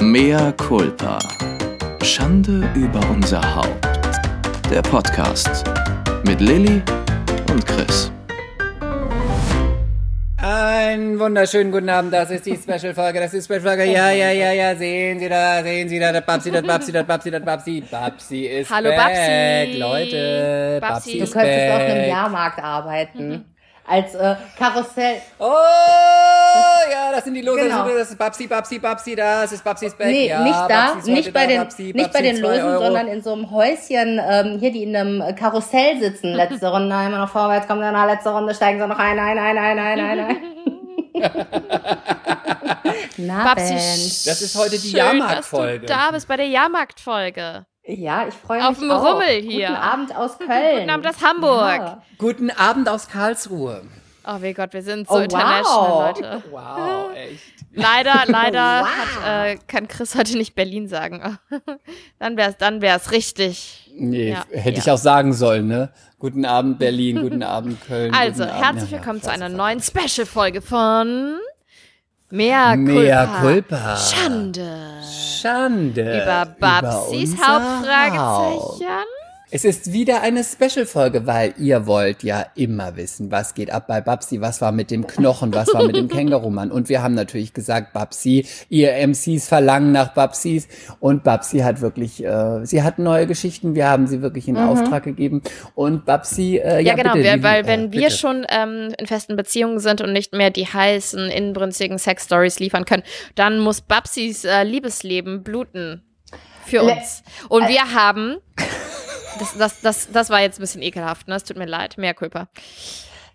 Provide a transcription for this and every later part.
Mea culpa. Schande über unser Haupt. Der Podcast mit Lilly und Chris. Einen wunderschönen guten Abend, das ist die Special-Folge, das ist die Special-Folge, ja, ja, ja, ja, sehen Sie da, sehen Sie da, das Babsi, das Babsi, das Babsi, das Babsi, Babsi ist Hallo, back, Babsi. Leute, Babsi Babsi ist Du könntest auf einem back. Jahrmarkt arbeiten. Als äh, Karussell. Oh, ja, das sind die Losen, Genau. das ist Babsi, Babsi, Babsi, das ist Babsis Back, Nee, ja, nicht da, nicht bei da, den, Babsi, nicht Babsi, bei den Losen, Euro. sondern in so einem Häuschen, ähm, hier, die in einem Karussell sitzen. Letzte Runde immer noch vorwärts, kommen dann letzte Runde, steigen sie noch ein, ein, ein, ein, ein, ein, ein. Na, Babsi, Mensch. Das ist heute die Schön, Jahrmarktfolge. Da bist bei der Jahrmarktfolge. Ja, ich freue mich Auf dem auch. Rummel hier. Guten Abend aus Köln. Guten Abend aus Hamburg. Ja. Guten Abend aus Karlsruhe. Oh, wie Gott, wir sind so Oh, international, wow. Leute. Wow, echt. Leider, leider Wow. hat, äh, kann Chris heute nicht Berlin sagen. dann wär's, dann wär's richtig. Nee, Ja, hätte ja. ich auch sagen sollen, ne? Guten Abend Berlin, guten Abend Köln. Also, Abend, herzlich ja, ja, willkommen zu einer neuen Special-Folge von Mea Culpa. Mea culpa. Schande. Schande. Über Babsis Hauptfragezeichen. Es ist wieder eine Special-Folge, weil ihr wollt ja immer wissen, was geht ab bei Babsi, was war mit dem Knochen, was war mit dem Kängurumann. Und wir haben natürlich gesagt, Babsi, ihr MCs verlangen nach Babsis. Und Babsi hat wirklich, äh, sie hat neue Geschichten, wir haben sie wirklich in Auftrag gegeben. Und Babsi, äh, ja, Ja, genau, bitte, wir, weil äh, wenn wir bitte. schon ähm, in festen Beziehungen sind und nicht mehr die heißen, inbrünstigen Sex-Stories liefern können, dann muss Babsis äh, Liebesleben bluten für Le- uns. Und wir haben, das, das, das, das war jetzt ein bisschen ekelhaft, ne? Es tut mir leid, mehr Culpa.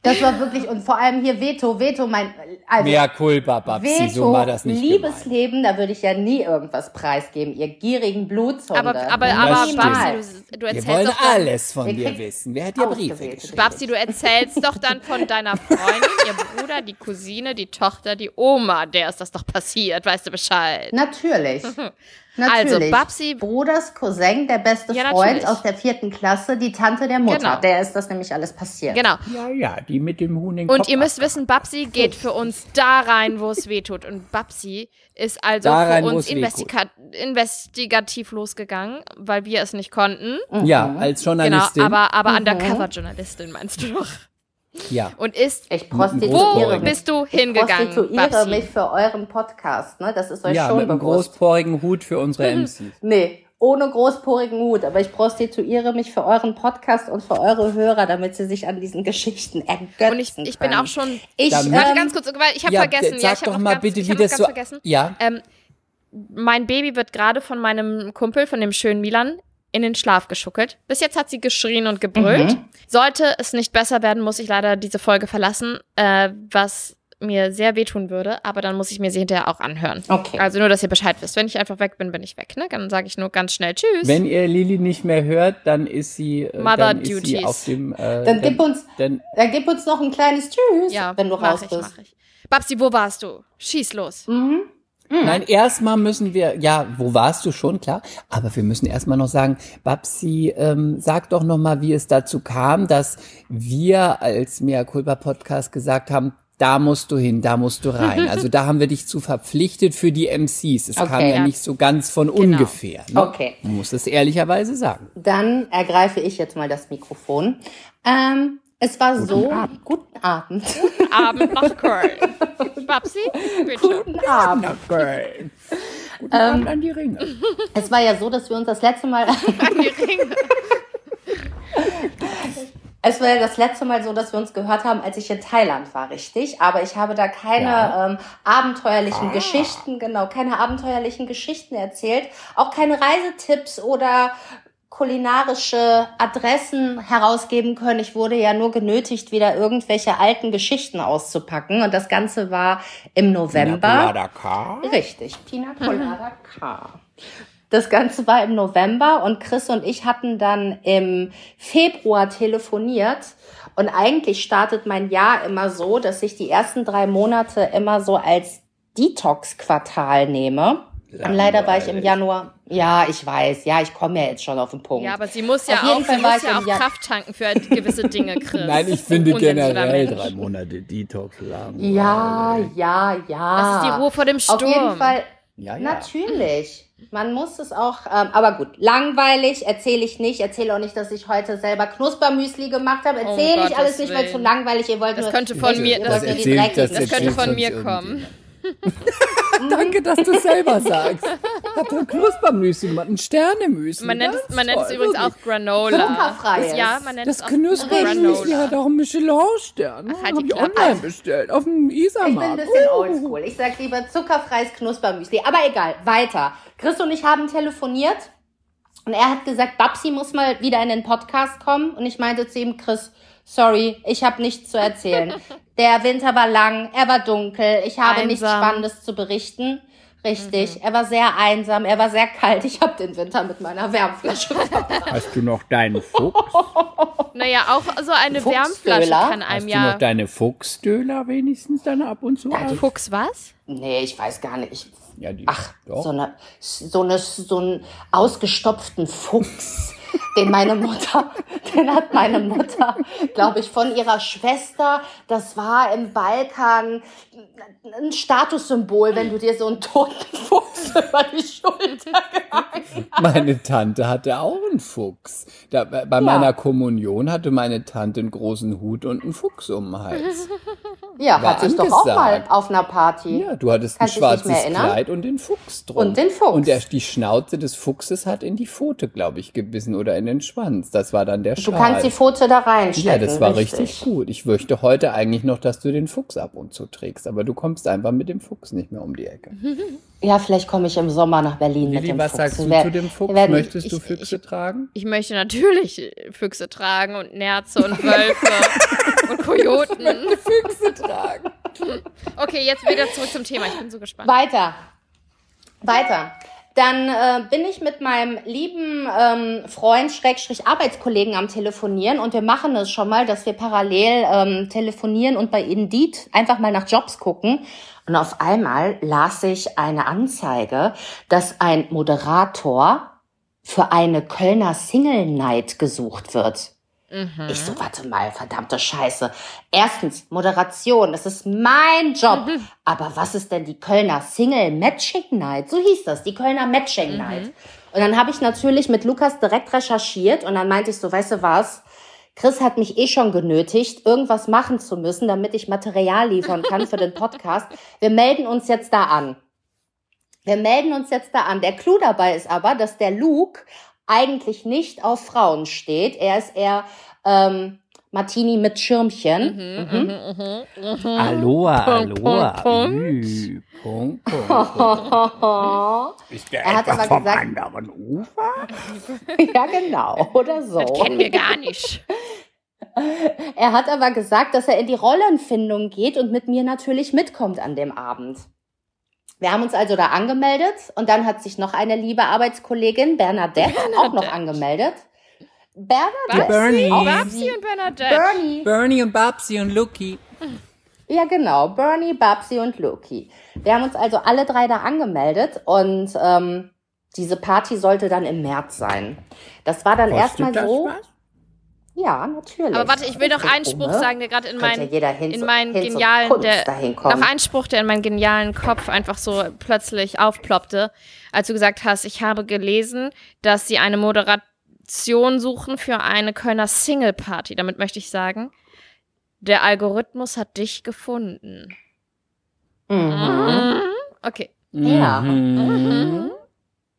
Das war wirklich, und vor allem hier Veto, Veto, mein, also. Mea culpa, Babsi, Veto, so war das nicht. Liebesleben, da würde ich ja nie irgendwas preisgeben, ihr gierigen Blutzunde. Aber, aber, Das aber. Babsi, du, du Wir erzählst wollen doch dann, alles von dir wissen. Wer hat dir Briefe geschrieben? Babsi, du erzählst doch dann von deiner Freundin, ihr Bruder, die Cousine, die Tochter, die Oma, der ist das doch passiert, weißt du Bescheid. Natürlich. Also, Natürlich. Babsi- Bruders Cousin, der beste Ja, Freund natürlich. aus der vierten Klasse, die Tante der Mutter. Genau. Der ist das nämlich alles passiert. Genau. Ja, ja, die mit dem Huhn in den Und Kopf ihr müsst ab- wissen, Babsi geht für uns da rein, wo es weh tut. Und Babsi ist also Da für rein, uns investiga investigativ losgegangen, weil wir es nicht konnten. Ja, als Genau, Journalistin. aber, aber Undercover-Journalistin meinst du doch. Ja. Und ist, Ich wo prostituiere mich. bist du Ich hingegangen, prostituiere Babsi? mich für euren Podcast, ne? Das ist euch Ja, schon mit einem bewusst. großporigen Hut für unsere MCs. Nee, ohne großporigen Hut, aber ich prostituiere mich für euren Podcast und für eure Hörer, damit sie sich an diesen Geschichten ergötzen Und ich, ich bin auch schon. Ich, Dann- Warte ähm, ganz kurz, weil ich habe Ja, vergessen. sag ja, ich hab doch mal ganz, bitte, ich wie das so- ganz vergessen. Ja. Ähm, mein Baby wird gerade von meinem Kumpel, von dem schönen Milan, in den Schlaf geschuckelt. Bis jetzt hat sie geschrien und gebrüllt. Mhm. Sollte es nicht besser werden, muss ich leider diese Folge verlassen, äh, was mir sehr wehtun würde, aber dann muss ich mir sie hinterher auch anhören. Okay. Also nur, dass ihr Bescheid wisst. Wenn ich einfach weg bin, bin ich weg. Ne? Dann sage ich nur ganz schnell Tschüss. Wenn ihr Lili nicht mehr hört, dann ist sie, äh, Mother dann ist sie auf dem. Äh, Dann gib uns- Dann, Dann gib uns noch ein kleines Tschüss, ja, wenn du mach raus ich, bist. mach ich. Babsi, wo warst du? Schieß los. Mhm. Nein, erstmal müssen wir, ja, wo warst du schon, klar, aber wir müssen erstmal noch sagen, Babsi, ähm, sag doch nochmal, wie es dazu kam, dass wir als Mea Culpa Podcast gesagt haben, da musst du hin, da musst du rein. Also da haben wir dich zu verpflichtet für die MCs. Es kam Okay. ja Ja. nicht so ganz von Genau. ungefähr. Ne? Okay. Man muss es ehrlicherweise sagen. Dann ergreife ich jetzt mal das Mikrofon. Ähm, es war so. Guten Abend. Abend nach Köln. Babsi, bitte. Guten Abend. Köln. Guten Abend an die Ringe. Es war ja so, dass wir uns das letzte Mal. An die Ringe. Es war ja das letzte Mal so, dass wir uns gehört haben, als ich in Thailand war, richtig? Aber ich habe da keine Ja. ähm, abenteuerlichen Geschichten, genau, keine abenteuerlichen Geschichten erzählt. Auch keine Reisetipps oder kulinarische Adressen herausgeben können. Ich wurde ja nur genötigt, wieder irgendwelche alten Geschichten auszupacken. Und das Ganze war im November. Richtig, Pina Colada K. Das Ganze war im November und Chris und ich hatten dann im Februar telefoniert. Und eigentlich startet mein Jahr immer so, dass ich die ersten drei Monate immer so als Detox-Quartal nehme. Leider war ich im Januar. Ja, ich weiß. Ja, ich komme ja jetzt schon auf den Punkt. Ja, aber sie muss ja Auf jeden auch, Fall sie muss ich ja auch Jan- Kraft tanken für gewisse Dinge, Chris. Nein, ich finde generell Mensch. drei Monate Detox lang. ja, ja, ja. Das ist die Ruhe vor dem Sturm. Auf jeden Fall Ja, ja. Natürlich. Man muss es auch, ähm, aber gut, langweilig erzähle ich nicht. Erzähle auch nicht, dass ich heute selber Knuspermüsli gemacht habe. Erzähle Um ich alles Gottes nicht, weil zu Willen. langweilig. Ihr wollt Das nur, könnte von ihr mir- wollt das erzählt- Dreckigen. Das könnte von mir kommen. Danke, dass du es selber sagst. Habe ein Knuspermüsli gemacht, ein Sternemüsli. Man nennt, es, man nennt es übrigens wirklich. auch Granola. Zuckerfreies. Das, ja, man nennt Das es auch Knuspermüsli hat auch einen Michelin-Stern. Ach, halt Habe die ich online bestellt, auf dem Ich bin Isarmarkt. ein bisschen oldschool. Ich sag lieber zuckerfreies Knuspermüsli. Aber egal, weiter. Chris und ich haben telefoniert und er hat gesagt, Babsi muss mal wieder in den Podcast kommen. Und ich meinte zu ihm, Chris, sorry, ich habe nichts zu erzählen. Der Winter war lang, er war dunkel, ich habe nichts Einsam. Spannendes zu berichten. Richtig, er war sehr einsam, er war sehr kalt. Ich habe den Winter mit meiner Wärmflasche Hast du noch deinen Fuchs? Naja, auch so eine Fuchsdöler? Wärmflasche kann Hast einem du ja. noch deine Fuchsdöner wenigstens dann ab und zu? aus? Fuchs was? Nee, ich weiß gar nicht. Ja, die, ach, doch. so, eine, so, eine, so einen ausgestopften Fuchs, den meine Mutter, den hat meine Mutter, glaube ich, von ihrer Schwester, das war im Balkan ein Statussymbol, wenn du dir so einen toten Fuchs über die Schulter Meine Tante hatte auch einen Fuchs. Da, bei bei meiner Kommunion hatte meine Tante einen großen Hut und einen Fuchs um den Hals. Ja, War hatte ich doch auch mal angesagt. auf einer Party. Ja, du hattest Kannst ein schwarzes? Kleid und den Fuchs drum. Und den Fuchs. Und der, die Schnauze des Fuchses hat in die Pfote, glaube ich, gebissen oder in den Schwanz. Das war dann der Du Schal. kannst die Pfote da reinstecken. ja, das war richtig. gut. Ich möchte heute eigentlich noch, dass du den Fuchs ab und zu trägst, aber du kommst einfach mit dem Fuchs nicht mehr um die Ecke. Ja, vielleicht komme ich im Sommer nach Berlin mit Lili, dem was Fuchs. sagst du zu dem Fuchs? werden- Möchtest du ich- Füchse tragen? Ich möchte natürlich Füchse tragen und Nerze und Wölfe und Kojoten. Füchse tragen. Okay, jetzt wieder zurück zum Thema. Ich bin so gespannt. Weiter. Weiter. Dann äh, bin ich mit meinem lieben ähm, Freund, Schrägstrich Arbeitskollegen am Telefonieren und wir machen es schon mal, dass wir parallel ähm, telefonieren und bei Indeed einfach mal nach Jobs gucken. Und auf einmal las ich eine Anzeige, dass ein Moderator für eine Kölner Single Night gesucht wird. Ich so, warte mal, verdammte Scheiße. Erstens, Moderation, das ist mein Job. Aber was ist denn die Kölner Single Matching Night? So hieß das, die Kölner Matching Night. Und dann habe ich natürlich mit Lukas direkt recherchiert und dann meinte ich so, weißt du was? Chris hat mich eh schon genötigt, irgendwas machen zu müssen, damit ich Material liefern kann für den Podcast. Wir melden uns jetzt da an. Wir melden uns jetzt da an. Der Clou dabei ist aber, dass der Luke eigentlich nicht auf Frauen steht. Er ist eher ähm, Martini mit Schirmchen. Mhm. Aloha, Punkt, Aloha. Punkt, Punkt. Ü, Punkt, Punkt, Punkt. Ist der Er hat aber vom gesagt- anderen Ufer? ja, genau. Oder so. Das kennen wir gar nicht. Er hat aber gesagt, dass er in die Rollenfindung geht und mit mir natürlich mitkommt an dem Abend. Wir haben uns also da angemeldet und dann hat sich noch eine liebe Arbeitskollegin, Bernadette, auch noch angemeldet. Bernadette? Bernie. Auch Babsi und Bernadette. Bernie. Bernie und Babsi und Lucky. Ja, genau. Bernie, Babsi und Loki. Wir haben uns also alle drei da angemeldet und ähm, diese Party sollte dann im März sein. Das war dann erstmal so. Ja, natürlich. Aber warte, ich will noch einen Spruch Umme. sagen, der gerade in meinen hin in meinen genialen, der, noch ein Spruch, der in meinen genialen Kopf einfach so plötzlich aufploppte, als du gesagt hast, ich habe gelesen, dass sie eine Moderation suchen für eine Kölner Single Party. Damit möchte ich sagen, der Algorithmus hat dich gefunden. Mhm. Mhm. Okay. Ja. Mhm.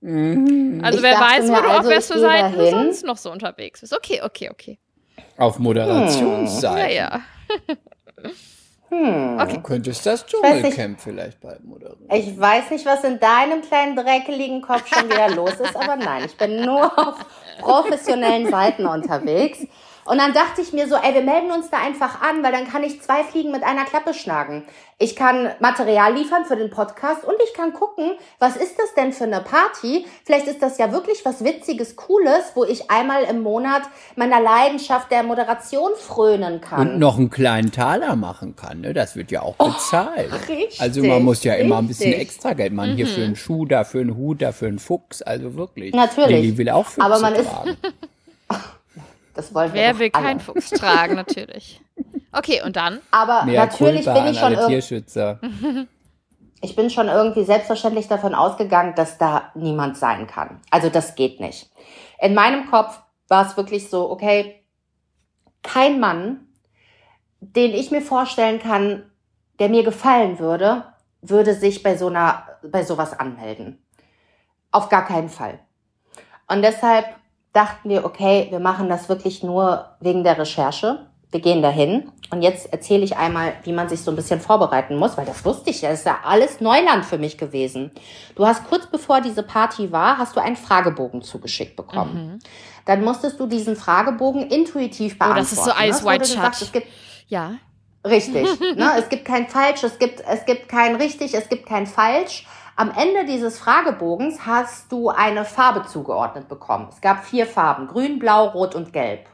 Mhm. Also Ich wer weiß, wo du auf also, dahin. sonst noch so unterwegs bist. Okay, okay, okay. Auf Moderationsseite. Ja, ja. Hm. Okay. Du könntest das Dschungelcamp vielleicht bald moderieren. Ich weiß nicht, was in deinem kleinen dreckeligen Kopf schon wieder los ist, aber nein, ich bin nur auf professionellen Seiten unterwegs. Und dann dachte ich mir so, ey, wir melden uns da einfach an, weil dann kann ich zwei Fliegen mit einer Klappe schlagen. Ich kann Material liefern für den Podcast und ich kann gucken, was ist das denn für eine Party? Vielleicht ist das ja wirklich was Witziges, Cooles, wo ich einmal im Monat meiner Leidenschaft der Moderation frönen kann. Und noch einen kleinen Taler machen kann, ne? Das wird ja auch bezahlt. Oh, richtig, also man muss ja immer ein bisschen richtig. extra Geld machen. Hier für einen Schuh, da für einen Hut, da für einen Fuchs. Also wirklich. Natürlich. Lilly will auch Füchse Aber man ist- tragen. Das wollen wir Wer doch will alle. keinen Fuchs tragen, natürlich. Okay, und dann? Aber Mehr natürlich bin ich schon Tierschützer. ich bin schon irgendwie selbstverständlich davon ausgegangen, dass da niemand sein kann. Also das geht nicht. In meinem Kopf war es wirklich so, okay, kein Mann, den ich mir vorstellen kann, der mir gefallen würde, würde sich bei so einer, bei sowas anmelden. Auf gar keinen Fall. Und deshalb dachten wir, okay, wir machen das wirklich nur wegen der Recherche. Wir gehen dahin. Und jetzt erzähle ich einmal, wie man sich so ein bisschen vorbereiten muss, weil das wusste ich ja. Das ist ja alles Neuland für mich gewesen. Du hast kurz bevor diese Party war, hast du einen Fragebogen zugeschickt bekommen. Mhm. Dann musstest du diesen Fragebogen intuitiv beantworten. Oh, das ist so Ice White Shut. Ja. Richtig. ne? Es gibt kein Falsch, es gibt, es gibt kein Richtig, es gibt kein Falsch. Am Ende dieses Fragebogens hast du eine Farbe zugeordnet bekommen. Es gab vier Farben, grün, blau, rot und gelb.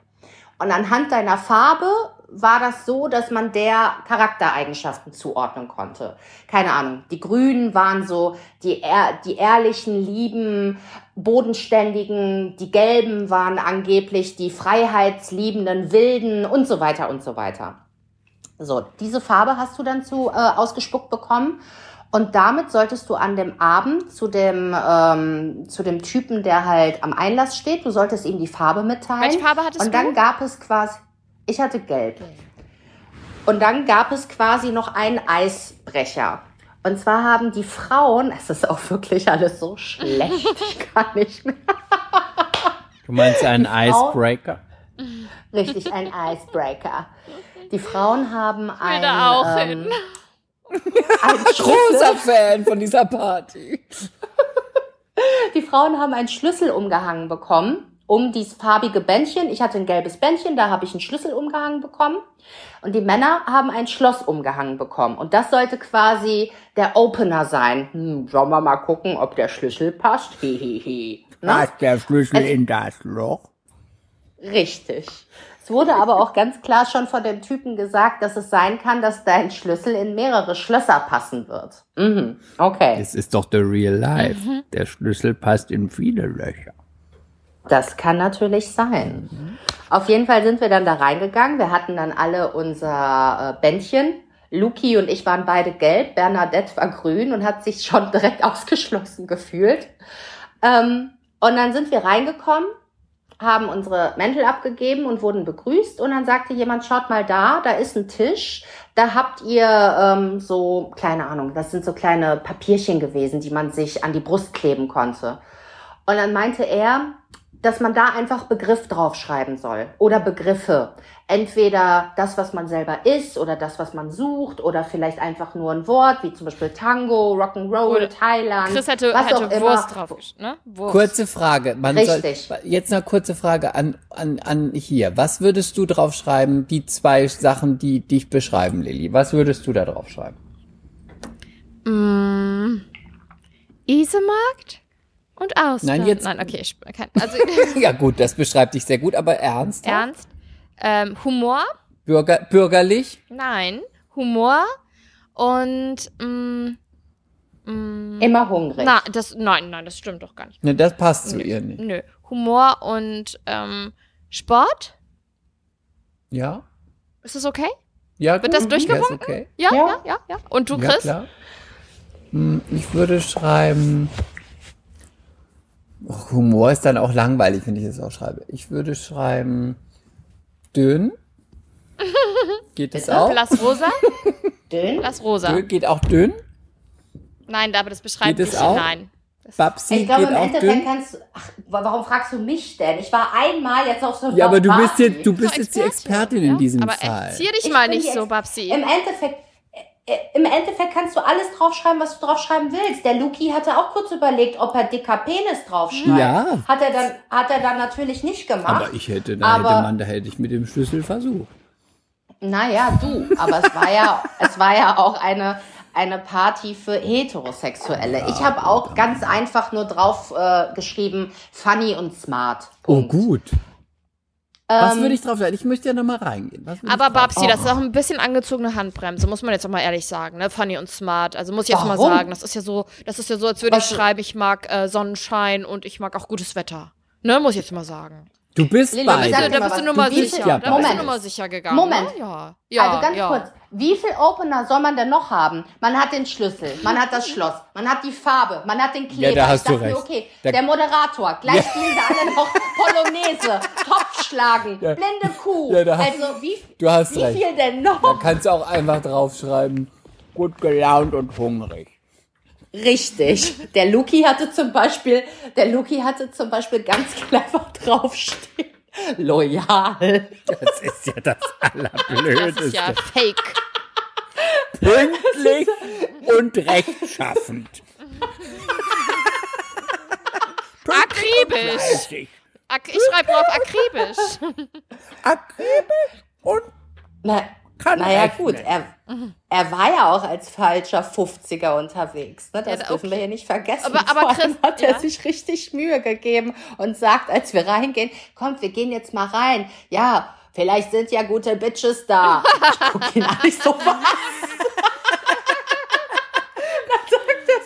Und anhand deiner Farbe war das so, dass man der Charaktereigenschaften zuordnen konnte. Keine Ahnung. Die Grünen waren so die, die ehrlichen, lieben, bodenständigen. Die Gelben waren angeblich die freiheitsliebenden, wilden und so weiter und so weiter. So, diese Farbe hast du dann zu äh, ausgespuckt bekommen. Und damit solltest du an dem Abend zu dem, ähm, zu dem Typen, der halt am Einlass steht, du solltest ihm die Farbe mitteilen. Welche Farbe hattest Und dann du? gab es quasi, ich hatte gelb. Und dann gab es quasi noch einen Eisbrecher. Und zwar haben die Frauen, es ist auch wirklich alles so schlecht, ich kann nicht mehr. Du meinst einen Icebreaker? Richtig, ein Icebreaker. Die Frauen haben ein. auch ähm, hin. Ein großer Fan von dieser Party. Die Frauen haben einen Schlüssel umgehangen bekommen um dieses farbige Bändchen. Ich hatte ein gelbes Bändchen, da habe ich einen Schlüssel umgehangen bekommen. Und die Männer haben ein Schloss umgehangen bekommen. Und das sollte quasi der Opener sein. Hm, sollen wir mal gucken, ob der Schlüssel passt? Hehehe. Ne? Passt der Schlüssel es in das Loch? Richtig wurde aber auch ganz klar schon von dem Typen gesagt, dass es sein kann, dass dein Schlüssel in mehrere Schlösser passen wird. Mhm. Okay. Es ist doch the real life. Mhm. Der Schlüssel passt in viele Löcher. Das kann natürlich sein. Mhm. Auf jeden Fall sind wir dann da reingegangen. Wir hatten dann alle unser äh, Bändchen. Luki und ich waren beide gelb, Bernadette war grün und hat sich schon direkt ausgeschlossen gefühlt. Ähm, und dann sind wir reingekommen haben unsere Mäntel abgegeben und wurden begrüßt. Und dann sagte jemand, schaut mal da, da ist ein Tisch. Da habt ihr ähm, so, keine Ahnung, das sind so kleine Papierchen gewesen, die man sich an die Brust kleben konnte. Und dann meinte er, dass man da einfach Begriff draufschreiben soll oder Begriffe. Entweder das, was man selber ist oder das, was man sucht oder vielleicht einfach nur ein Wort, wie zum Beispiel Tango, Rock'n'Roll, Thailand. Chris hätte, was hätte auch Wurst drauf. Ne? Wurst. Kurze Frage. Man Richtig. Soll, jetzt eine kurze Frage an, an, an hier. Was würdest du draufschreiben, die zwei Sachen, die dich beschreiben, Lilly? Was würdest du da draufschreiben? Mm, Isemarkt? Und aus. Nein, jetzt. Nein, okay. Ich, kann, also, ja, gut, das beschreibt dich sehr gut, aber ernst. Ernst? Ähm, Humor? Bürger, bürgerlich? Nein. Humor und mm, mm, immer hungrig. Na, das, nein, nein, das stimmt doch gar nicht. Ne, das passt zu nö, ihr nicht. Nö. Humor und ähm, Sport? Ja. Ist das okay? Ja, gut. Wird das durchgewunken? Ja, okay. ja, ja, ja, ja. Und du, Chris? Ja, klar. Hm, ich würde schreiben Humor ist dann auch langweilig, wenn ich das auch schreibe. Ich würde schreiben dünn. Geht das auch? Blass rosa? dünn? Blass rosa. Dünn, geht auch dünn? Nein, aber das beschreibt geht dich. Auch? Nein. Babsi ich glaube, im Endeffekt kannst du. Ach, warum fragst du mich denn? Ich war einmal jetzt auf so einem Ja, aber du bist jetzt, du bist jetzt die Expertin ja? in diesem aber Fall. Aber erzähl dich mal nicht so, Babsi. Im Endeffekt, im Endeffekt kannst du alles draufschreiben, was du draufschreiben willst. Der Luki hatte auch kurz überlegt, ob er dicker Penis draufschreibt. Ja. Hat er dann, hat er dann natürlich nicht gemacht. Aber ich hätte, da aber, hätte man, da hätte ich mit dem Schlüssel versucht. Naja, du, aber es war ja, es war ja auch eine, eine Party für Heterosexuelle. Ich habe auch ganz einfach nur drauf äh, geschrieben, funny und smart. Oh, Punkt. Oh, gut. Was würde ähm, ich drauf sagen? Ich möchte ja nochmal reingehen. Aber Babsi, das ist auch ein bisschen angezogene Handbremse, muss man jetzt auch mal ehrlich sagen, ne? Funny und smart. Also muss ich jetzt Warum? mal sagen, das ist ja so, das ist ja so, als würde ich schreiben, ich mag äh, Sonnenschein und ich mag auch gutes Wetter. Ne, muss ich jetzt mal sagen. Du bist Lilly, bei. sag Da mal bist du was. Wie viel- sicher. Ja, da bist du Moment. Nummer sicher gegangen. Moment. Ne? Ja. ja. also ganz ja. kurz, wie viel Opener soll man denn noch haben? Man hat den Schlüssel, man hat das Schloss, man hat die Farbe, man hat den Kleber. da hast ich dachte du mir, recht. okay, Da- der Moderator, gleich spielen da alle noch Polonaise, Topfschlagen, blinde Kuh. Ja, also wie, du hast wie recht. viel denn noch? Da kannst du auch einfach draufschreiben, gut gelaunt und hungrig. Richtig. Der Luki hatte zum Beispiel, der Luki hatte zum Beispiel ganz clever draufstehen. Loyal. Das ist ja das Das Allerblödeste. ist ja fake. Pünktlich und rechtschaffend. Akribisch. Ak ich schreibe drauf akribisch. Akribisch und Na, Kann naja, rechnen. gut, er, er war ja auch als falscher 50er unterwegs. Ne? Das Ja, dürfen wir okay. hier nicht vergessen. Aber- aber Vor allem Chris- hat er ja. sich richtig Mühe gegeben und sagt, als wir reingehen, kommt, wir gehen jetzt mal rein. Ja, vielleicht sind ja gute Bitches da. Ich guck ihn an, ich so, was?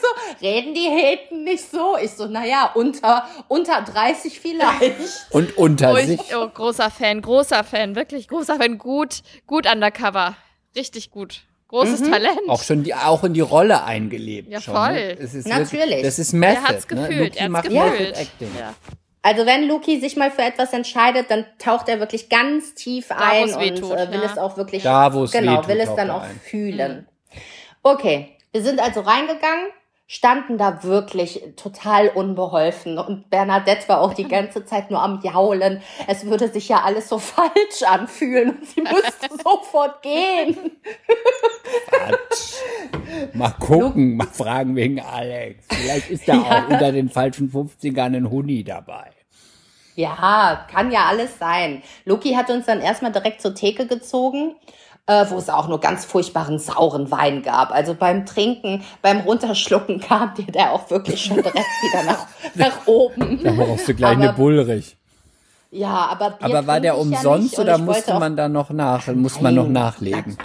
So, reden die Heten nicht so? Ich so, naja, unter, unter 30 vielleicht. Und unter Oh, sich. ich, oh, großer Fan, großer Fan, wirklich großer Fan. Gut, gut undercover. Richtig gut. Großes Talent. Auch schon die, auch in die Rolle eingelebt. Ja, schon, voll. Ne? Es ist Natürlich. Wirklich, das ist Method. er hat's Ne? gefühlt. Luki er hat's macht gefühlt. Acting. Ja. Also wenn Luki sich mal für etwas entscheidet, dann taucht er wirklich ganz tief ein wo's und wehtut, äh, will ja. es auch wirklich Da, wo es genau wehtut, will es dann auch ein. fühlen. Okay, wir sind also reingegangen, standen da wirklich total unbeholfen und Bernadette war auch die ganze Zeit nur am jaulen. Es würde sich ja alles so falsch anfühlen und sie müsste sofort gehen. Mal gucken, mal fragen wegen Alex. Vielleicht ist da auch unter den falschen 50ern ein Huni dabei. Ja, kann ja alles sein. Loki hat uns dann erstmal direkt zur Theke gezogen, äh, wo es auch nur ganz furchtbaren sauren Wein gab. Also beim Trinken, beim Runterschlucken kam dir der auch wirklich schon direkt wieder nach, nach oben. Da brauchst du gleich eine Aber- Bullrich. Ja, aber Bier Aber war der ja umsonst und oder musste man da noch nach, muss man noch Nein, nachlegen?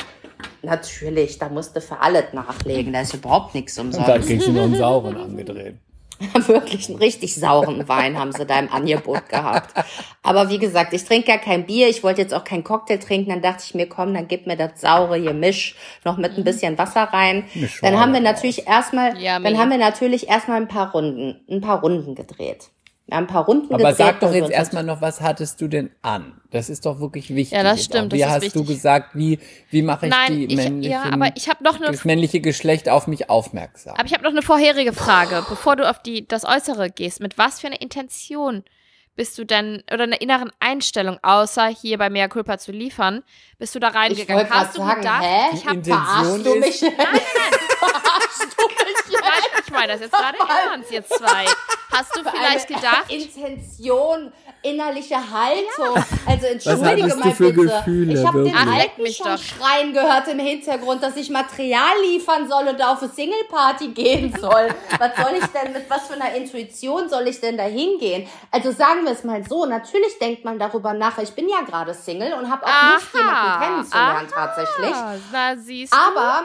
Natürlich, da musste für alles nachlegen. Da ist überhaupt nichts Und dann umsonst. kriegst du noch einen sauren angedreht. Wirklich einen richtig sauren Wein haben sie da im Angebot gehabt. Aber wie gesagt, ich trinke gar kein Bier. Ich wollte jetzt auch keinen Cocktail trinken. Dann dachte ich mir, komm, dann gib mir das saure Gemisch noch mit ein bisschen Wasser rein. Dann haben wir natürlich erstmal, Yummy. dann haben wir natürlich erstmal ein paar Runden, ein paar Runden gedreht. Ein paar Runden Aber sag doch wir jetzt erstmal noch, was hattest du denn an? Das ist doch wirklich wichtig. Ja, das stimmt. Wie das ist hast du wichtig. gesagt, wie, wie mache ich Nein, die ich, männlichen, ja, aber ich noch eine das männliche Geschlecht auf mich aufmerksam? Aber ich habe noch eine vorherige Frage, bevor du auf die, das Äußere gehst. Mit was für einer Intention bist du denn, oder einer inneren Einstellung, außer hier bei Mea Culpa zu liefern, bist du da Ich reingegangen? gerade Hast du sagen, gedacht, hä? ich habe Intention Verarschst du ist- mich? Nein, ich meine das jetzt gerade ernst, jetzt zwei. Hast du vielleicht Eine gedacht, Intention, innerliche Haltung. Also entschuldige du mal für bitte. Gefühle, ich habe den Alten mich schon doch. schreien gehört im Hintergrund, dass ich Material liefern soll und da auf eine Single-Party gehen soll. was soll ich denn, mit was für einer Intuition soll ich denn da hingehen? Also sagen wir es mal so, natürlich denkt man darüber nach. Ich bin ja gerade Single und habe auch Lust, jemanden kennenzulernen tatsächlich. Ah, na, siehst. Aber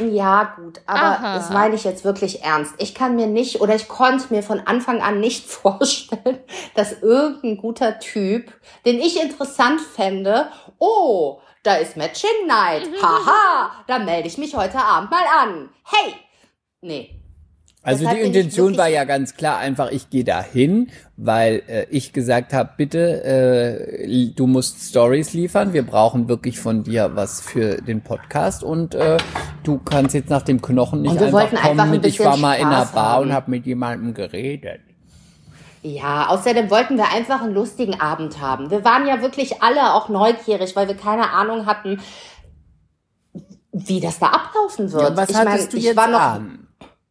ja, gut, aber Aha. das meine ich jetzt wirklich ernst. Ich kann mir nicht oder ich konnte mir von Anfang an nicht vorstellen, dass irgendein guter Typ, den ich interessant fände, oh, da ist Matching Night. Haha, da melde ich mich heute Abend mal an. Hey! Nee. Also Deshalb die Intention war ja ganz klar einfach, ich gehe da hin, weil äh, ich gesagt habe, bitte, äh, du musst Stories liefern, wir brauchen wirklich von dir was für den Podcast und äh, du kannst jetzt nach dem Knochen nicht Und wir einfach wollten kommen einfach ein mit, ich war mal in einer Spaß Bar und haben. habe mit jemandem geredet. Ja, außerdem wollten wir einfach einen lustigen Abend haben. Wir waren ja wirklich alle auch neugierig, weil wir keine Ahnung hatten, wie das da ablaufen wird. Ja, und was ich hattest mein, du ich jetzt war noch, an?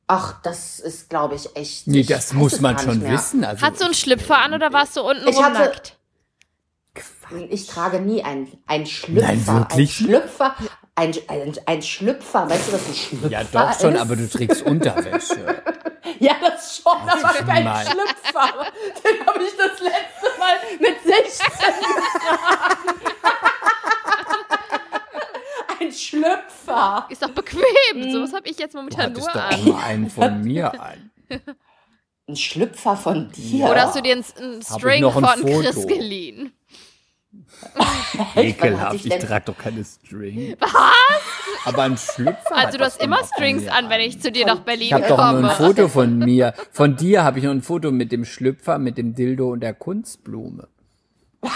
Ach, das ist, glaube ich, echt. Nee, das muss man schon mehr. wissen. Also, Hast du einen Schlüpfer an oder warst du unten Ich hatte- nackt? Ich trage nie ein, ein Schlüpfer. Nein, wirklich? Ein Schlüpfer. Ein, ein, ein Schlüpfer. Weißt du, was ein Schlüpfer ja, doch schon, ist? aber du trägst Unterwäsche. Ja, das schon, aber ist kein gemein. Schlüpfer. Den habe ich das letzte Mal mit 16 getragen. Ein Schlüpfer. Ist doch bequem. So was habe ich jetzt momentan nur doch an. mal einen von mir an. Ein Schlüpfer von dir. Oder hast du dir einen, einen ich String ein von Foto? Chris geliehen? Ekelhaft, ich ich trage doch keine String. Aber ein Schlüpfer. Also du doch hast immer Strings an, wenn ich zu dir nach Ich Berlin habe doch nur ein komme. Foto von mir. Von dir habe ich noch ein Foto mit dem Schlüpfer, mit dem Dildo und der Kunstblume.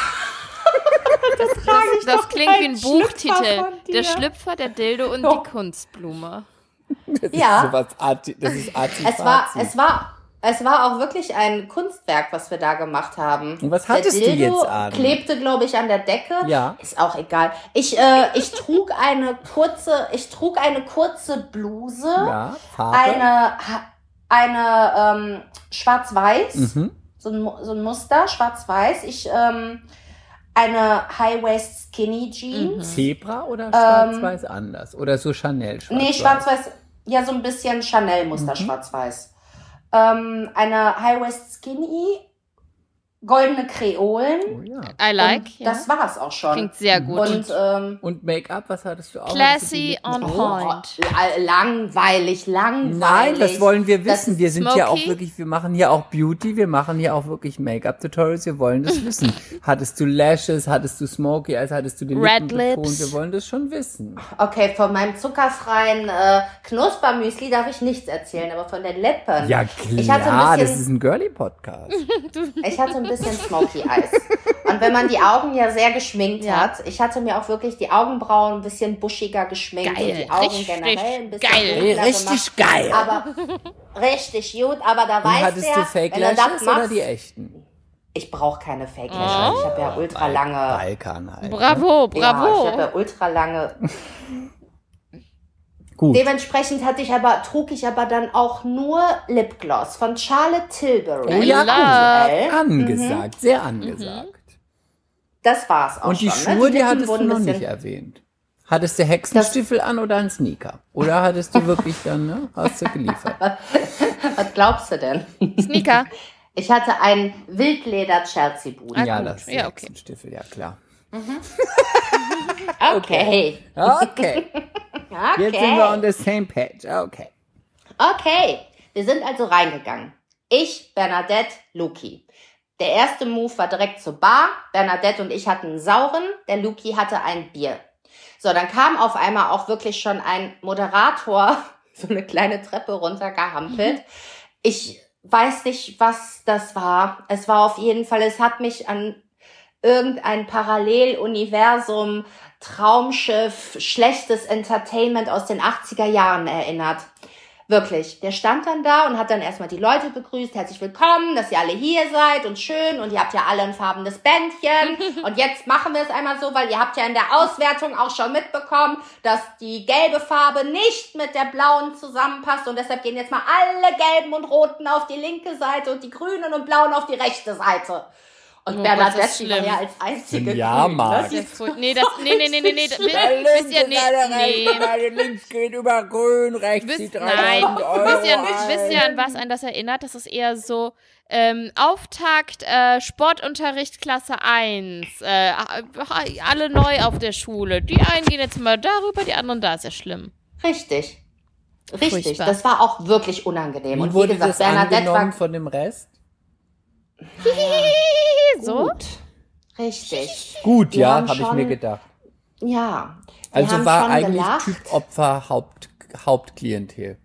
Das, das klingt wie ein Buchtitel. Der Schlüpfer, der Dildo und Oh. die Kunstblume. Das Ja. ist sowas Arti, das ist Arti Es war, es war, es war auch wirklich ein Kunstwerk, was wir da gemacht haben. Und was hattest du der Dildo jetzt an? klebte, glaube ich, an der Decke. Ja. Ist auch egal. Ich, äh, ich trug eine kurze, ich trug eine kurze Bluse, Ja, Farbe. eine, eine ähm, schwarz-weiß, Mhm. so, ein, so ein Muster, schwarz-weiß. Ich ähm, eine High-Waist Skinny Jeans. Zebra oder schwarz-weiß anders? Oder so Chanel schwarz-weiß? Nee, schwarz-weiß, ja, so ein bisschen Chanel-Muster, Mhm. schwarz-weiß. Ähm, eine High-Waist Skinny, goldene Kreolen. Oh, ja. I like. und ja. Das war's auch schon. Klingt sehr gut. Und ähm, Und Make-up, was hattest du auch? Classy on point. la- langweilig, langweilig. Nein, das wollen wir wissen. Wir sind ja auch wirklich, wir machen hier auch Beauty, wir machen hier auch wirklich Make-up-Tutorials, wir wollen das wissen. Hattest du Lashes, hattest du Smoky Eyes, hattest du die Red Lippen betont? Lips. Wir wollen das schon wissen. Okay, von meinem zuckerfreien äh, Knuspermüsli darf ich nichts erzählen, aber von den Lippen. Ja Ich hatte klar, ein das bisschen- ist ein Girly-Podcast. Ich hatte ein bisschen Smoky Eyes. Und wenn man die Augen ja sehr geschminkt Ja. hat, ich hatte mir auch wirklich die Augenbrauen ein bisschen buschiger geschminkt Geil. und die Augen Richtig generell ein bisschen geil. Richtig gemacht. geil. Aber richtig gut, aber da Und weißt hattest du du Fake wenn du das Lashes oder machst, die echten? ich brauche keine Fake Lashes. Ich habe ja ultra lange. Balkan halt. Bravo, Ja, ich bravo. habe ja ultra lange. Gut. Dementsprechend hatte ich aber, trug ich aber dann auch nur Lipgloss von Charlotte Tilbury. Oh ja, Love. angesagt, sehr angesagt. Das war's auch Und die schon. ne? Schuhe, die Lippen hattest du noch nicht erwähnt. Hattest du Hexenstiefel an oder einen Sneaker? Oder hattest du wirklich dann, ne? Hast du geliefert? Was glaubst du denn? Sneaker. Ich hatte einen Wildleder-Chelsea-Boot. Ah, ja, gut. das ist Ja, okay. Hexenstiefel, ja klar. Okay. Okay, Okay. jetzt sind wir on the same page. Okay. Okay. Wir sind also reingegangen. Ich, Bernadette, Luki. Der erste Move war direkt zur Bar. Bernadette und ich hatten einen sauren, der Luki hatte ein Bier. So, dann kam auf einmal auch wirklich schon ein Moderator so eine kleine Treppe runtergehampelt. Ich weiß nicht, was das war. Es war auf jeden Fall, es hat mich an irgendein Paralleluniversum, Traumschiff, schlechtes Entertainment aus den 80er Jahren erinnert. Wirklich. Der stand dann da und hat dann erstmal die Leute begrüßt. Herzlich willkommen, dass ihr alle hier seid und schön und ihr habt ja alle ein farbenes Bändchen. und jetzt machen wir es einmal so, weil ihr habt ja in der Auswertung auch schon mitbekommen, dass die gelbe Farbe nicht mit der blauen zusammenpasst und deshalb gehen jetzt mal alle gelben und roten auf die linke Seite und die grünen und blauen auf die rechte Seite. Und Oh Bernadette das ist die war schlimm. ja als einzige Ja, Mann. Das Die ist so, nee, das, nee, nee, nee, nee, nee, wisst ihr, nee, nee. links geht über grün, rechts Wisst, nein, wisst ihr, wisst ihr, an was ein das erinnert? Das ist eher so ähm, Auftakt, äh, Sportunterricht Klasse 1. Äh, alle neu auf der Schule. Die einen gehen jetzt mal darüber, die anderen da. Ist ja schlimm. Richtig. Richtig. Furchtbar. Das war auch wirklich unangenehm. Wie und wie wurde gesagt, das Bernadette angenommen war von dem Rest? So? gut. Richtig. Gut, Wir ja, habe ich mir gedacht. Ja. Also war eigentlich gelacht. Typ Opfer Haupt, Hauptklientel.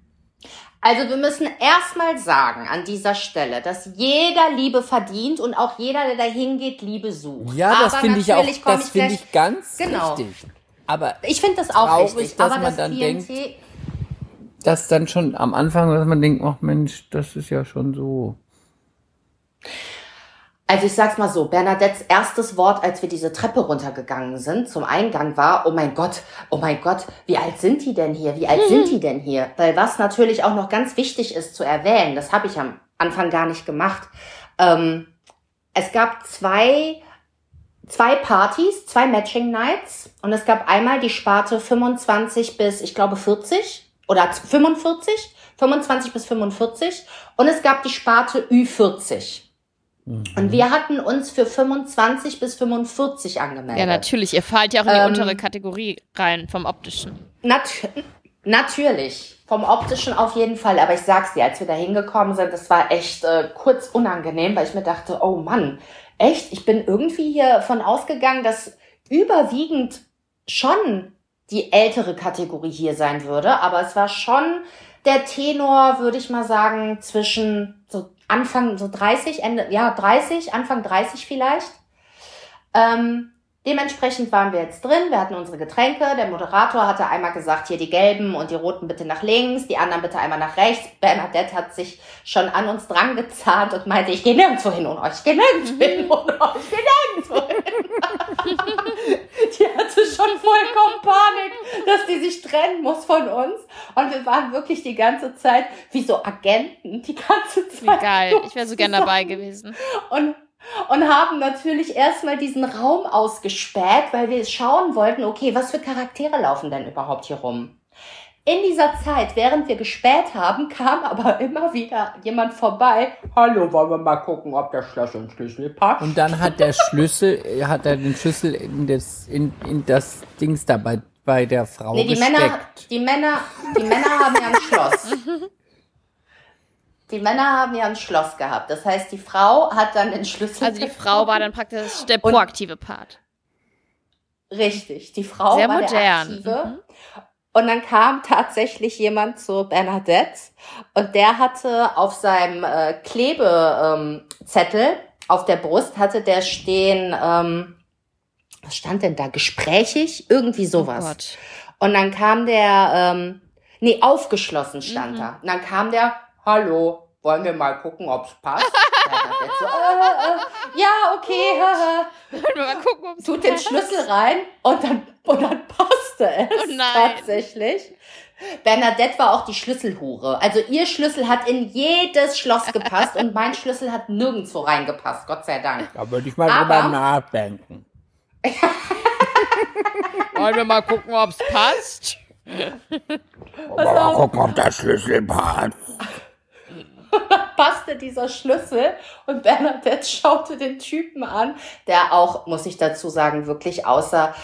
Also wir müssen erstmal sagen an dieser Stelle, dass jeder Liebe verdient und auch jeder, der dahin geht, Liebe sucht. Ja, das Aber finde ich auch, das finde ich ganz Genau. richtig. Aber Ich finde das auch Traurig, richtig. dass aber man das dann Klientel, das dann schon am Anfang, dass man denkt, ach Mensch, das ist ja schon so. Also ich sag's mal so, Bernadettes erstes Wort, als wir diese Treppe runtergegangen sind, zum Eingang war, oh mein Gott, oh mein Gott, wie alt sind die denn hier? Wie alt sind die denn hier? Weil was natürlich auch noch ganz wichtig ist zu erwähnen, das habe ich am Anfang gar nicht gemacht. Ähm, es gab zwei, zwei Partys, zwei Matching Nights und es gab einmal die Sparte 25 bis, ich glaube, 40 oder 45, 25 bis 45 und es gab die Sparte Ü40. Und wir hatten uns für 25 bis 45 angemeldet. Ja, natürlich. Ihr fallt ja auch in die Ähm, untere Kategorie rein vom optischen. Nat natürlich. Vom optischen auf jeden Fall, aber ich sag's dir, als wir da hingekommen sind, das war echt äh, kurz unangenehm, weil ich mir dachte, oh Mann, echt, ich bin irgendwie hier von ausgegangen, dass überwiegend schon die ältere Kategorie hier sein würde, aber es war schon der Tenor, würde ich mal sagen, zwischen so Anfang so 30, Ende, ja, 30, Anfang 30 vielleicht. Ähm, Dementsprechend waren wir jetzt drin, wir hatten unsere Getränke. Der Moderator hatte einmal gesagt, hier die gelben und die roten bitte nach links, die anderen bitte einmal nach rechts. Bernadette hat sich schon an uns dran gezahnt und meinte, ich gehe nirgendwo hin ohne euch, ich gehe nirgendwo hin ohne euch, ich gehe nirgendwo hin. die hatte schon vollkommen Panik, dass die sich trennen muss von uns. Und wir waren wirklich die ganze Zeit wie so Agenten, die ganze Zeit. Wie geil, ich wäre so gern dabei gewesen. Und und haben natürlich erstmal diesen Raum ausgespäht, weil wir schauen wollten, okay, was für Charaktere laufen denn überhaupt hier rum? In dieser Zeit, während wir gespäht haben, kam aber immer wieder jemand vorbei. Hallo, wollen wir mal gucken, ob der Schlüssel und Schlüssel passt? Und dann hat der Schlüssel, hat er den Schlüssel in das, in, in das Dings da bei, bei der Frau nee, die gesteckt. Männer, die Männer, die Männer haben ja ein Schloss. Die Männer haben ja ein Schloss gehabt. Das heißt, die Frau hat dann den Schlüssel. Also die Frau war dann praktisch der proaktive Part. Richtig, die Frau Sehr war modern. der aktive. Und dann kam tatsächlich jemand zu Bernadette und der hatte auf seinem äh, Klebezettel auf der Brust hatte der stehen, ähm, was stand denn da? Gesprächig? Irgendwie sowas. Oh. Und dann kam der, ähm, nee, aufgeschlossen stand da. Und dann kam der, hallo, wollen wir mal gucken, ob's passt? So, äh, äh, ja, okay, haha. Wollen wir mal gucken, ob's tut den passt? Schlüssel rein und dann, und dann passte es Oh nein. tatsächlich. Bernadette war auch die Schlüsselhure. Also ihr Schlüssel hat in jedes Schloss gepasst und mein Schlüssel hat nirgendwo reingepasst, Gott sei Dank. Da würde ich mal Aber- drüber nachdenken. Wollen wir mal gucken, ob's passt? Mal gucken, ob der Schlüssel passt. passte dieser Schlüssel und Bernadette schaute den Typen an, der auch, muss ich dazu sagen, wirklich aussah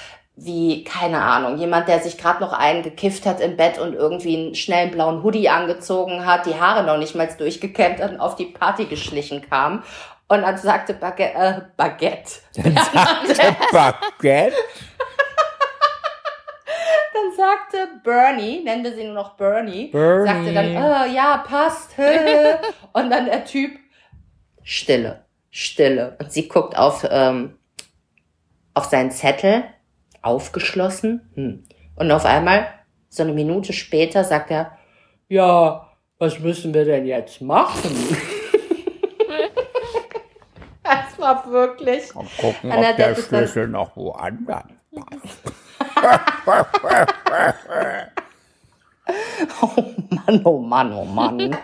wie, keine Ahnung, jemand, der sich gerade noch eingekifft hat im Bett und irgendwie einen schnellen blauen Hoodie angezogen hat, die Haare noch nicht mal durchgekämmt hat und auf die Party geschlichen kam. Und dann sagte Baguette, äh, Baguette. Dann sagte Baguette. Sagte Bernie, nennen wir sie nur noch Bernie, Bernie. sagte dann, äh, ja, passt. Und dann der Typ, Stille, Stille. Und sie guckt auf, ähm, auf seinen Zettel, aufgeschlossen. Hm. Und auf einmal, so eine Minute später, sagt er, ja, was müssen wir denn jetzt machen? das war wirklich. Mal gucken, ob der dann- Schlüssel noch woanders passt. Oh Mann, oh Mann, oh Mann.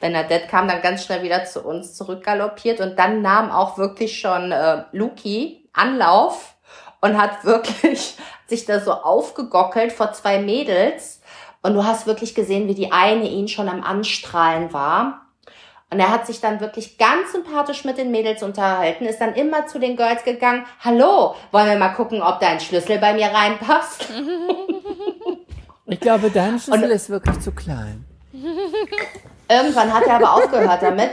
Bernadette kam dann ganz schnell wieder zu uns zurückgaloppiert und dann nahm auch wirklich schon äh, Luki Anlauf und hat wirklich sich da so aufgegockelt vor zwei Mädels. Und du hast wirklich gesehen, wie die eine ihn schon am Anstrahlen war. Und er hat sich dann wirklich ganz sympathisch mit den Mädels unterhalten, ist dann immer zu den Girls gegangen. Hallo, wollen wir mal gucken, ob dein Schlüssel bei mir reinpasst? Ich glaube, dein Schlüssel ist wirklich zu klein. Irgendwann hat er aber aufgehört damit.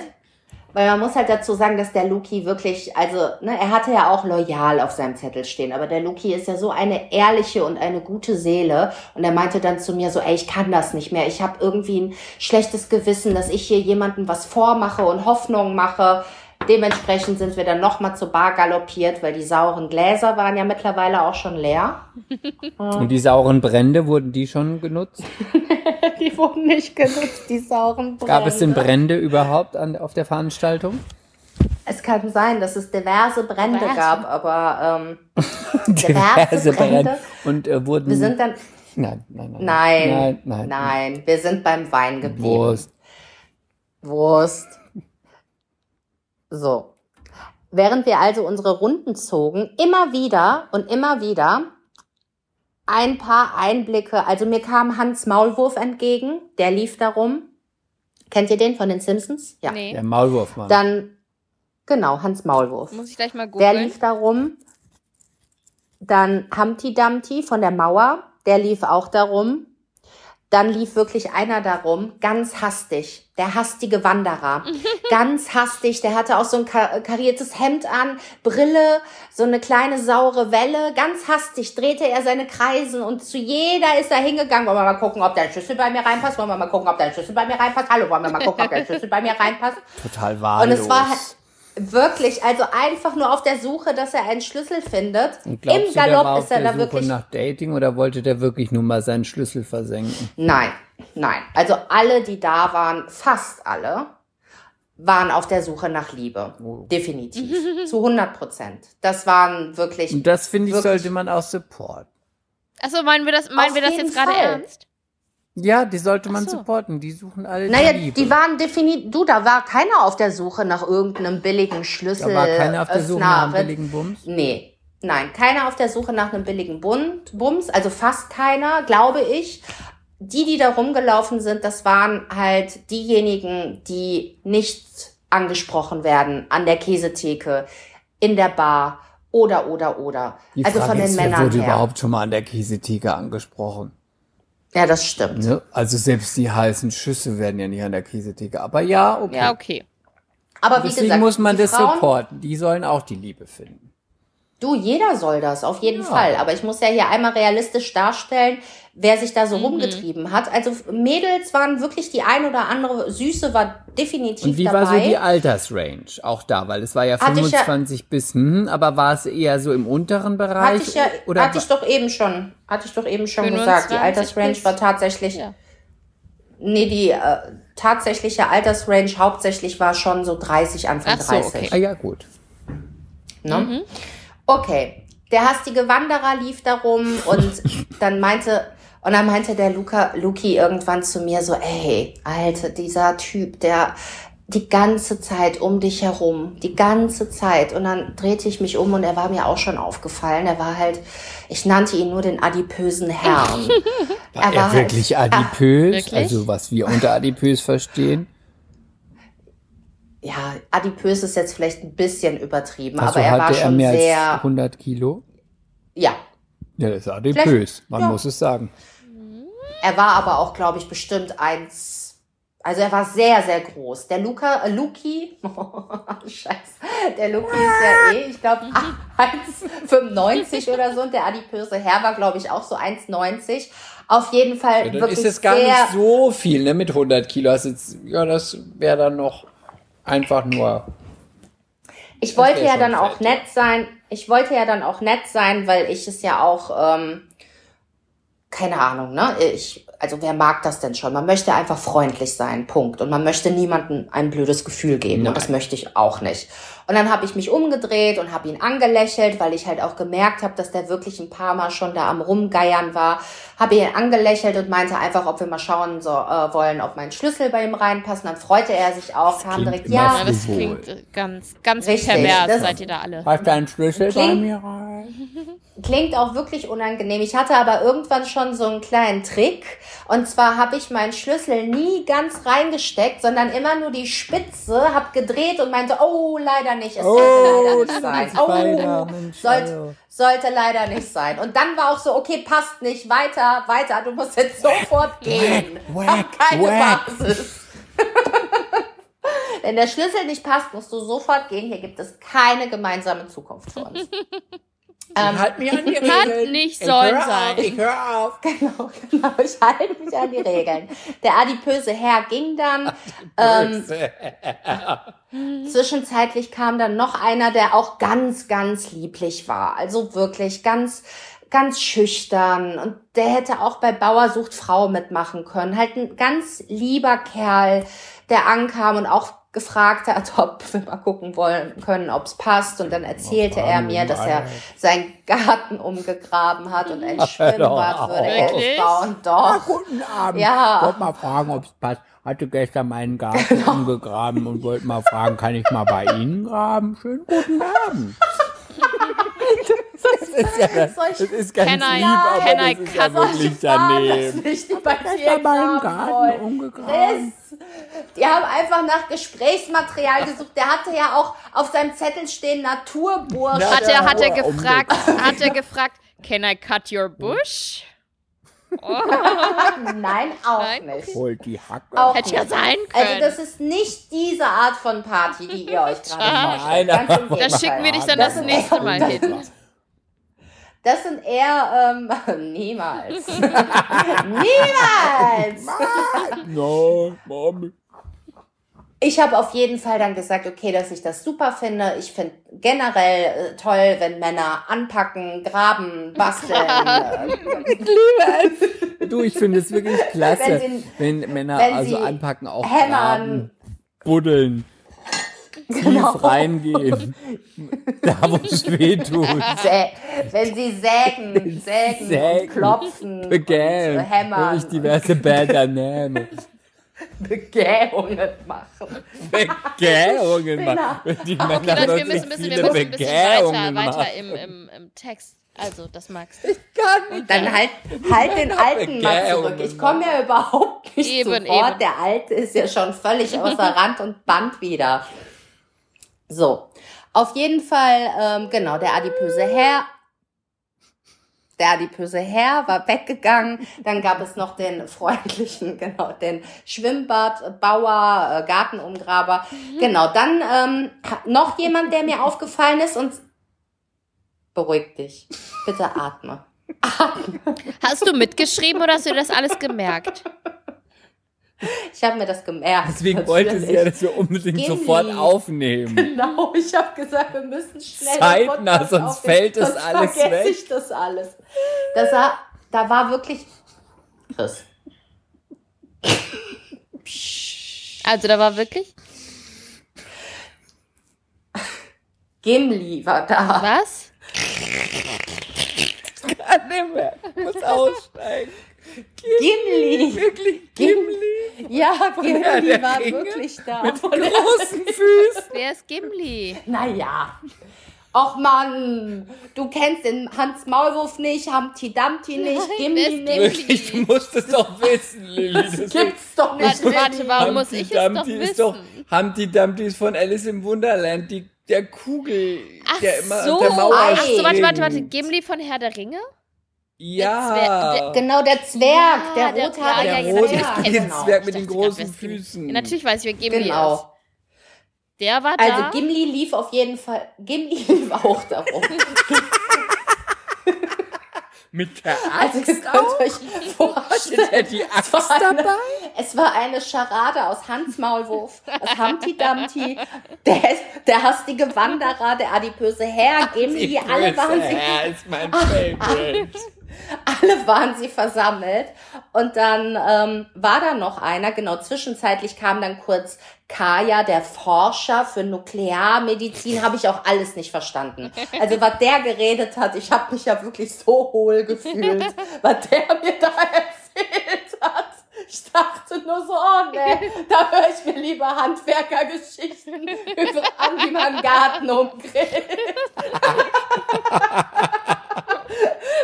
Weil man muss halt dazu sagen, dass der Luki wirklich, also, ne, er hatte ja auch loyal auf seinem Zettel stehen, aber der Luki ist ja so eine ehrliche und eine gute Seele. Und er meinte dann zu mir so, ey, ich kann das nicht mehr. Ich habe irgendwie ein schlechtes Gewissen, dass ich hier jemandem was vormache und Hoffnungen mache. Dementsprechend sind wir dann nochmal zur Bar galoppiert, weil die sauren Gläser waren ja mittlerweile auch schon leer. Und die sauren Brände, wurden die schon genutzt? Die wurden nicht genutzt, die sauren Brände. Gab es denn Brände überhaupt an, auf der Veranstaltung? Es kann sein, dass es diverse Brände Diverse. gab, aber ähm, Diverse Brände. Brände. Und äh, wurden. wir sind dann. nein, nein, nein. Nein, nein, nein. nein, wir sind beim Wein geblieben. Wurst. Wurst. So. Während wir also unsere Runden zogen, immer wieder und immer wieder ein paar Einblicke. Also mir kam Hans Maulwurf entgegen, der lief darum. Kennt ihr den von den Simpsons? Ja. Nee. Der Maulwurfmann. Dann, genau, Hans Maulwurf. Muss ich gleich mal Der googeln. lief darum. Dann Humpty Dumpty von der Mauer, der lief auch darum. Dann lief wirklich einer darum, ganz hastig, der hastige Wanderer, ganz hastig, der hatte auch so ein kar kariertes Hemd an, Brille, so eine kleine saure Welle, ganz hastig drehte er seine Kreisen und zu jeder ist er hingegangen, wollen wir mal gucken, ob dein Schlüssel bei mir reinpasst, wollen wir mal gucken, ob dein Schlüssel bei mir reinpasst, hallo, wollen wir mal gucken, ob dein Schlüssel bei mir reinpasst. Total Und wahllos. es war halt wirklich, also einfach nur auf der Suche, dass er einen Schlüssel findet. Im du, der war Galopp auf ist er der da Suche wirklich. nach Dating oder wollte der wirklich nur mal seinen Schlüssel versenken? Nein, nein. Also alle, die da waren, fast alle, waren auf der Suche nach Liebe. Oh. Definitiv. Zu 100 Prozent. Das waren wirklich. Und das finde ich, sollte man auch supporten. Achso, meinen wir das, meinen Auf wir das jetzt gerade ernst? Ja, die sollte man so. supporten. Die suchen alle Naja, die Liebe. die waren definitiv. Du, da war keiner auf der Suche nach irgendeinem billigen Schlüssel. da war keiner auf der Suche nach einem billigen Bums. Nee, nein, keiner auf der Suche nach einem billigen Bums, also fast keiner, glaube ich. Die, die da rumgelaufen sind, das waren halt diejenigen, die nicht angesprochen werden an der Käsetheke, in der Bar oder, oder, oder. Die also Frage von den ist, Männern wurde her. überhaupt schon mal an der Käsetheke angesprochen? Ja, das stimmt. Ne? Also selbst die heißen Schüsse werden ja nicht an der Käsetheke. Aber ja, okay. Ja, okay. Aber wie Deswegen gesagt, muss man die das Frauen, supporten. Die sollen auch die Liebe finden. Du, jeder soll das, auf jeden Ja. Fall. Aber ich muss ja hier einmal realistisch darstellen, wer sich Mhm. da so rumgetrieben hat. Also Mädels waren wirklich die ein oder andere Süße war definitiv Und wie dabei. war so die Altersrange? Auch da, weil es war ja Hatte ich ja- 25 bis, hm, aber war es eher so im unteren Bereich? hatte ich ja, oder hatte ich doch eben schon, hatte ich doch eben schon 25 gesagt. Die Altersrange war tatsächlich, Ja. nee, die äh, tatsächliche Altersrange hauptsächlich war schon so 30, Anfang Ach so, 30. okay. ah ja, gut. Ne? Okay. Der hastige Wanderer lief darum und dann meinte, und dann meinte der Luca, Luki irgendwann zu mir so, ey, Alter, dieser Typ, der die ganze Zeit um dich herum, die ganze Zeit. Und dann drehte ich mich um und er war mir auch schon aufgefallen. Er war halt, ich nannte ihn nur den adipösen Herrn. War er, halt- wirklich adipös? Wirklich? Also was wir unter adipös verstehen? ja, adipös ist jetzt vielleicht ein bisschen übertrieben, Also aber er war hatte er schon mehr als sehr, 100 Kilo? ja, Ja, das ist adipös. Man ja. muss es sagen. Er war aber auch, glaube ich, bestimmt eins. Also er war sehr, sehr groß. Der Luca, äh, Luki, Scheiße, der Luki ist ja eh, ich glaube, 1,95 oder so. Und der adipöse Herr war, glaube ich, auch so 1,90. Auf jeden Fall Ja, dann wirklich ist es gar sehr, nicht so viel, ne? Mit 100 Kilo. Das ist, ja, das wäre dann noch einfach nur. Ich wollte ja dann auch nett sein. Ich wollte ja dann auch nett sein, weil ich es ja auch, ähm, keine Ahnung, ne? Ich, also wer mag das denn schon? Man möchte einfach freundlich sein, Punkt. Und man möchte niemandem ein blödes Gefühl geben. Nein. Und das möchte ich auch nicht. Und dann habe ich mich umgedreht und habe ihn angelächelt, weil ich halt auch gemerkt habe, dass der wirklich ein paar Mal schon da am Rumgeiern war. Habe ihn angelächelt und meinte einfach, ob wir mal schauen so, äh, wollen, ob mein Schlüssel bei ihm reinpasst. Und dann freute er sich auch, kam klingt direkt, ja, das klingt ganz, ganz Richtig, pervers, das- seid ihr da alle. Hast du einen Schlüssel bei Klingt- mir rein? Klingt auch wirklich unangenehm. Ich hatte aber irgendwann schon so einen kleinen Trick. Und zwar habe ich meinen Schlüssel nie ganz reingesteckt, sondern immer nur die Spitze, hab gedreht und meinte, oh, leider nicht. Es sollte leider nicht sein. Oh, Mensch, sollte, hallo. sollte leider nicht sein. Und dann war auch so, okay, passt nicht, weiter, weiter, du musst jetzt sofort gehen. Wack, Hab keine wack. Basis. Wenn der Schlüssel nicht passt, musst du sofort gehen. Hier gibt es keine gemeinsame Zukunft für uns. Ähm, halt mich an die Regeln. nicht Ich sollen hör auf, sein. Ich hör auf. Genau, genau. Ich halte mich an die Regeln. Der adipöse Herr ging dann. Ähm, zwischenzeitlich kam dann noch einer, der auch ganz, ganz lieblich war. Also wirklich ganz, ganz schüchtern. Und der hätte auch bei Bauer sucht Frau mitmachen können. Halt ein ganz lieber Kerl, der ankam und auch gefragt hat, ob wir mal gucken wollen können, ob es passt. Und dann erzählte er mir, dass er seinen Garten umgegraben hat und ein Schwimmbad würde er bauen. Doch. Guten Abend. Ja. Wollte mal fragen, ob es passt. Hatte gestern meinen Garten umgegraben und wollte mal fragen, kann ich mal bei Ihnen graben? Schönen guten Abend. Das ist ja das, das ist ganz Can I- lieb, aber can das I ist ja wirklich daneben. Bei dir Gestern meinen graben Garten umgegraben. Chris, die haben einfach nach Gesprächsmaterial gesucht. Der hatte ja auch auf seinem Zettel stehen Naturbursche. Hat er, hat er Uhr gefragt, hat er gefragt, can I cut your bush? Nein, auch Nein? nicht. Holt die Hacke. Auch Hätte ja nicht. sein können. Also das ist nicht diese Art von Party, die ihr euch gerade aber- Da schicken wir dich dann Das das nächste Mal das- hin. Das sind eher, ähm, niemals. niemals! No, Mom. Ich habe auf jeden Fall dann gesagt, okay, dass ich das super finde. Ich finde generell äh, toll, wenn Männer anpacken, graben, basteln. äh, Du, ich finde es wirklich klasse, Wenn sie- wenn Männer wenn also anpacken, auch hämmern. graben, buddeln, Genau. tief reingehen, da wo es weh tut, Sä wenn sie sägen, sägen, Sägen, und klopfen, begähen, und hämmern, wenn ich diverse Bäder nehme, Begähungen machen. Begähungen machen, wenn die Männer Okay, Leute, wir wirklich müssen, müssen, wir müssen ein bisschen weiter, weiter im, im, im Text. Also, das magst du. Dann halt, halt den Alten mal zurück. Ich komme ja überhaupt nicht Eben, zu Wort. eben. Der Alte ist ja schon völlig außer Rand und Band wieder. So, auf jeden Fall, ähm, genau, der adipöse Herr, der adipöse Herr war weggegangen. Dann gab es noch den freundlichen, genau, den Schwimmbadbauer, äh, Gartenumgraber. Genau, dann ähm, noch jemand, der mir aufgefallen ist und beruhig dich. Bitte atme. Hast du mitgeschrieben oder hast du das alles gemerkt? Ich habe mir das gemerkt. Deswegen wollte sie ja, dass wir unbedingt Geh sofort aufnehmen. Genau, ich habe gesagt, wir müssen schnell. Zeitnah, sonst aufnehmen, fällt das sonst alles vergesse weg. ich das alles. Das war, da war wirklich. Chris. Also, da war wirklich. Gimli war da. Was? Kann nicht mehr. Muss aussteigen. Gimli. Wirklich Gimli. Ja, Gimli der war Ringe wirklich da. mit großen Füßen. Wer ist Gimli? Naja. Och Mann, du kennst den Hans Maulwurf nicht, Humpty Dumpty nicht, Nein, Gimli nicht. Wirklich, du musst es doch wissen, Lilly. Das gibt's doch nicht. Warte, warte, warum muss ich es doch Dumpty ist doch, wissen? Humpty Dumpty ist von Alice im Wunderland, die, der Kugel, Ach der immer so. an der Mauer Ach Ach so, warte, warte, warte. Gimli von Herr der Ringe? Ja. Genau, der Zwerg, Ja, der der- rothaarige ja, der ja, rote ich genau. Zwerg mit den grad, großen ist Gimli? Füßen. Ja, natürlich weiß ich, wer Gimli ist. Genau. Der war da. Also Gimli lief auf jeden Fall, Gimli lief auch darum. Mit der Also Axt ihr könnt euch vorstellen, hat die Axt es war, eine, dabei. es war eine Scharade aus Hans Maulwurf, aus Humpty Dumpty, der, der hastige Wanderer, der adipöse Herr, Gimli, alle waren sie Ja, ist mein Favorite. alle waren sie versammelt. Und dann ähm, war da noch einer, genau, zwischenzeitlich kam dann kurz Kaya, der Forscher für Nuklearmedizin, habe ich auch alles nicht verstanden. Also was der geredet hat, ich habe mich ja wirklich so hohl gefühlt, was der mir da erzählt hat. Ich dachte nur so, oh nee, da höre ich mir lieber Handwerkergeschichten über an, wie man einen Garten umgräbt.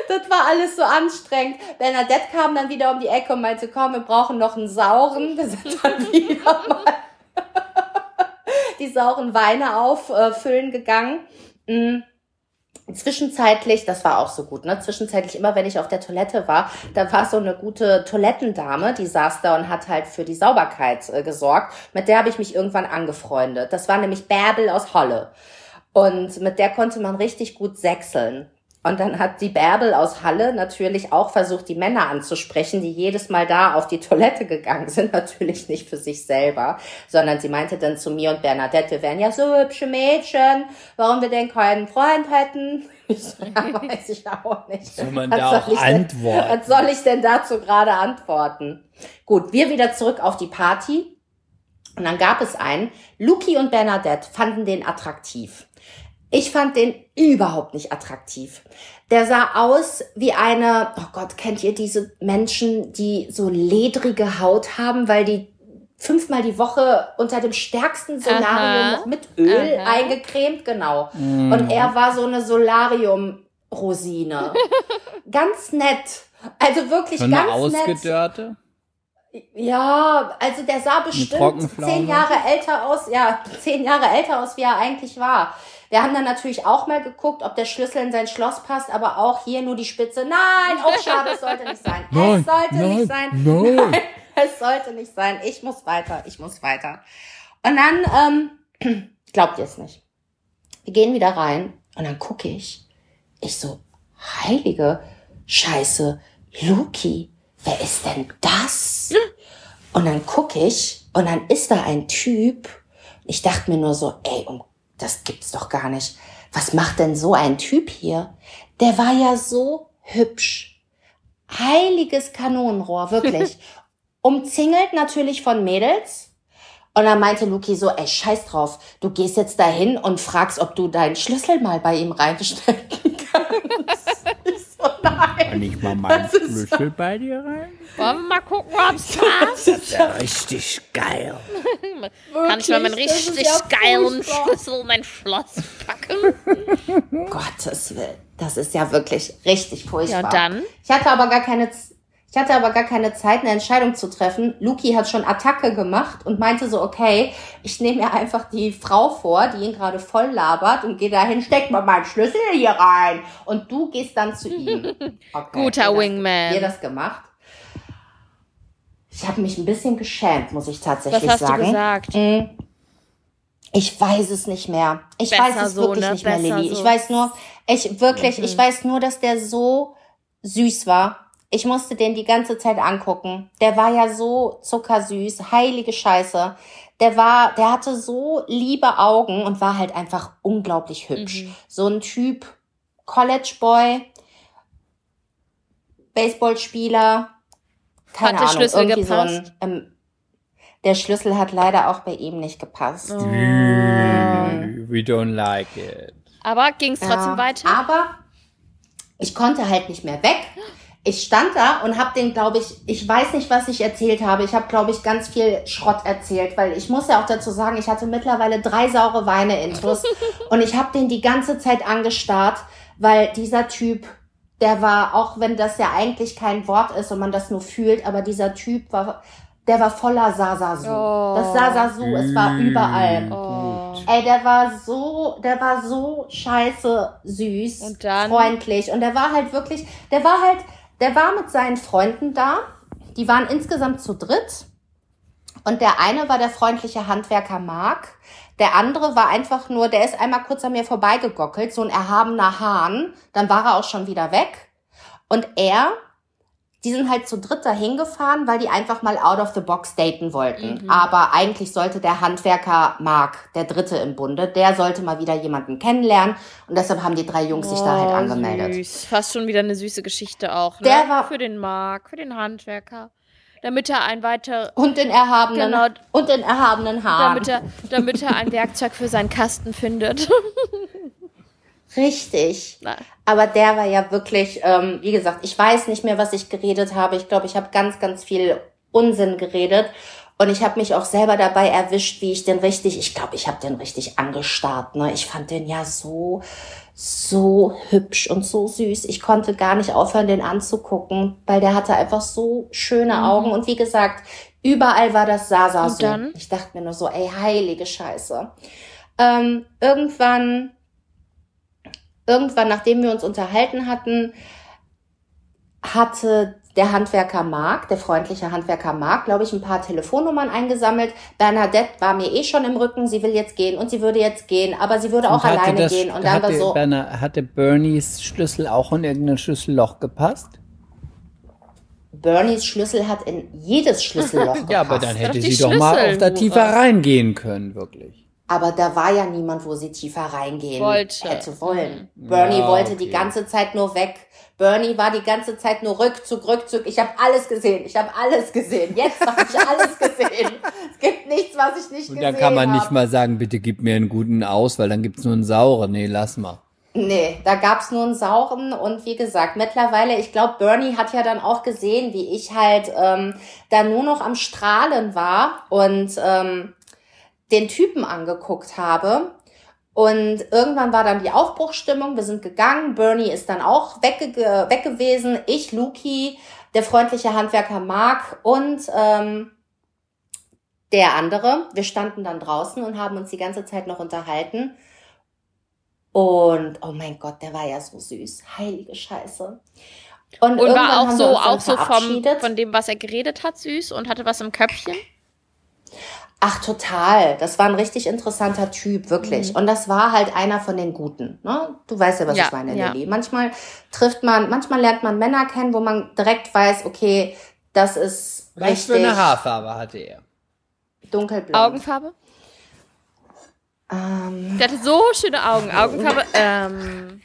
Das war alles so anstrengend. Bernadette kam dann wieder um die Ecke und meinte, komm, wir brauchen noch einen sauren. Wir sind dann wieder mal die sauren Weine auffüllen gegangen. Mm. Zwischenzeitlich, das war auch so gut, ne? Zwischenzeitlich immer, wenn ich auf der Toilette war, da war so eine gute Toilettendame, die saß da und hat halt für die Sauberkeit äh, gesorgt. Mit der habe ich mich irgendwann angefreundet. Das war nämlich Bärbel aus Holle. Und mit der konnte man richtig gut sechseln. Und dann hat die Bärbel aus Halle natürlich auch versucht, die Männer anzusprechen, die jedes Mal da auf die Toilette gegangen sind. Natürlich nicht für sich selber, sondern sie meinte dann zu mir und Bernadette, wir wären ja so hübsche Mädchen, warum wir denn keinen Freund hätten. Ich so, ja, weiß ich auch nicht. Soll man Was da soll auch ich denn- antworten? Was soll ich denn dazu gerade antworten? Gut, wir wieder zurück auf die Party. Und dann gab es einen. Luki und Bernadette fanden den attraktiv. Ich fand den überhaupt nicht attraktiv. Der sah aus wie eine, oh Gott, kennt ihr diese Menschen, die so ledrige Haut haben, weil die fünfmal die Woche unter dem stärksten Solarium Aha. noch mit Öl Aha. eingecremt, genau. Mhm. Und er war so eine Solarium-Rosine. ganz nett. Also wirklich So eine ganz nett. ausgedörrte? Ja, also der sah bestimmt zehn Jahre älter aus, ja, zehn Jahre älter aus, wie er eigentlich war. Wir haben dann natürlich auch mal geguckt, ob der Schlüssel in sein Schloss passt, aber auch hier nur die Spitze. Nein, oh schade, es sollte nicht sein. Nein, es sollte nein, nicht sein. nein. es sollte nicht sein. Ich muss weiter, ich muss weiter. Und dann, ähm, glaubt ihr es nicht. Wir gehen wieder rein und dann gucke ich. Ich so, heilige Scheiße, Luki, wer ist denn das? Und dann gucke ich und dann ist da ein Typ. Ich dachte mir nur so, ey, um, das gibt's doch gar nicht. Was macht denn so ein Typ hier? Der war ja so hübsch. Heiliges Kanonenrohr, wirklich. Umzingelt natürlich von Mädels. Und dann meinte Luki so, ey, scheiß drauf, du gehst jetzt dahin und fragst, ob du deinen Schlüssel mal bei ihm reinstecken kannst. So, nein. Kann ich mal meinen Das ist Schlüssel bei dir rein? Wollen wir mal gucken, ob's passt? Ja, richtig geil. Kann ich mal meinen Wirklich, das ist richtig ja geilen. Schlüssel in mein Schloss packen? Gottes Willen. Das ist ja wirklich richtig furchtbar. Ja, und dann? Ich hatte aber gar keine, Z- ich hatte aber gar keine Zeit, eine Entscheidung zu treffen. Luki hat schon Attacke gemacht und meinte so, okay, ich nehme mir einfach die Frau vor, die ihn gerade voll labert und gehe dahin, steck mal meinen Schlüssel hier rein. Und du gehst dann zu ihm. Okay, Guter Wingman. Wir das gemacht. Ich habe mich ein bisschen geschämt, muss ich tatsächlich Was hast sagen. du gesagt? Mm. Ich weiß es nicht mehr. Ich Besser weiß es so, wirklich ne? nicht mehr, Besser Lilly. so. Mhm. Ich weiß nur, ich wirklich, ich weiß nur, dass der so süß war. Ich musste den die ganze Zeit angucken. Der war ja so zuckersüß, heilige Scheiße. Der war, der hatte so liebe Augen und war halt einfach unglaublich hübsch. Mhm. So ein Typ, College Boy, Baseballspieler, keine Hat der Ahnung, Schlüssel irgendwie so ein, gepasst? ähm, der Schlüssel hat leider auch bei ihm nicht gepasst. Oh. We don't like it. Aber ging's trotzdem Ja, weiter? Aber ich konnte halt nicht mehr weg. Ich stand da und habe den, glaube ich, ich weiß nicht, was ich erzählt habe. Ich habe, glaube ich, ganz viel Schrott erzählt, weil ich muss ja auch dazu sagen, ich hatte mittlerweile drei saure Weine-Intros und ich habe den die ganze Zeit angestarrt, weil dieser Typ, der war, auch wenn das ja eigentlich kein Wort ist und man das nur fühlt, aber dieser Typ war, der war voller Sasasu. Oh. Das Sasasu, es war überall. Oh. Ey, der war so, der war so scheiße süß, Und dann? freundlich und der war halt wirklich, der war halt, der war mit seinen Freunden da. Die waren insgesamt zu dritt. Und der eine war der freundliche Handwerker Mark. Der andere war einfach nur, der ist einmal kurz an mir vorbeigegockelt, so ein erhabener Hahn. Dann war er auch schon wieder weg. Und er, die sind halt zu dritt dahin gefahren, weil die einfach mal out of the box daten wollten. Aber eigentlich sollte der Handwerker Mark, der dritte im Bunde, der sollte mal wieder jemanden kennenlernen. Und deshalb haben die drei Jungs sich da halt Oh, angemeldet. Süß. Fast schon wieder eine süße Geschichte auch. Ne? Der war- für den Mark, für den Handwerker. Damit er ein weiter, Und den erhabenen, Genau. und den erhabenen Haaren. damit er, damit er ein Werkzeug für seinen Kasten findet. Richtig. Na. Aber der war ja wirklich, ähm, wie gesagt, ich weiß nicht mehr, was ich geredet habe. Ich glaube, ich habe ganz, ganz viel Unsinn geredet. Und ich habe mich auch selber dabei erwischt, wie ich den richtig, ich glaube, ich habe den richtig angestarrt. Ne? Ich fand den ja so, so hübsch und so süß. Ich konnte gar nicht aufhören, den anzugucken, weil der hatte einfach so schöne Augen. Und wie gesagt, überall war das Sasa so. Ich dachte mir nur so, ey, heilige Scheiße. Ähm, irgendwann irgendwann, nachdem wir uns unterhalten hatten, hatte der Handwerker Marc, der freundliche Handwerker Marc, glaube ich, ein paar Telefonnummern eingesammelt. Bernadette war mir eh schon im Rücken, sie will jetzt gehen und sie würde jetzt gehen, aber sie würde auch alleine das- gehen. Und dann war hatte, so, Berner, hatte Bernies Schlüssel auch in irgendein Schlüsselloch gepasst? Bernies Schlüssel hat in jedes Schlüsselloch gepasst. Ja, aber dann hätte sie doch mal auf da tiefer reingehen können, wirklich. Aber da war ja niemand, wo sie tiefer reingehen Wollte. hätte wollen. Bernie Ja, wollte okay. die ganze Zeit nur weg. Bernie war die ganze Zeit nur Rückzug, Rückzug. Ich habe alles gesehen. Ich habe alles gesehen. Jetzt habe ich alles gesehen. Es gibt nichts, was ich nicht Und gesehen dann kann man nicht hab. mal sagen, bitte gib mir einen guten aus, weil dann gibt's nur einen sauren. Nee, lass mal. Nee, da gab's nur einen sauren und wie gesagt, mittlerweile, ich glaube, Bernie hat ja dann auch gesehen, wie ich halt ähm, da nur noch am Strahlen war und ähm, den Typen angeguckt habe. Und irgendwann war dann die Aufbruchstimmung, wir sind gegangen, Bernie ist dann auch wegge weg gewesen, ich, Luki, der freundliche Handwerker Mark und ähm, der andere. Wir standen dann draußen und haben uns die ganze Zeit noch unterhalten. Und oh mein Gott, der war ja so süß. Heilige Scheiße. Und, Und war auch so, auch so vom, von dem, was er geredet hat, süß und hatte was im Köpfchen. Ach, total. Das war ein richtig interessanter Typ, wirklich. Mhm. Und das war halt einer von den Guten. Ne? Du weißt ja, was Ja, ich meine, ja. Lilly. Manchmal trifft man, manchmal lernt man Männer kennen, wo man direkt weiß, okay, das ist Was richtig für eine Haarfarbe hatte er? dunkelblond. Augenfarbe? Ähm, Der hatte so schöne Augen. Augenfarbe, ähm,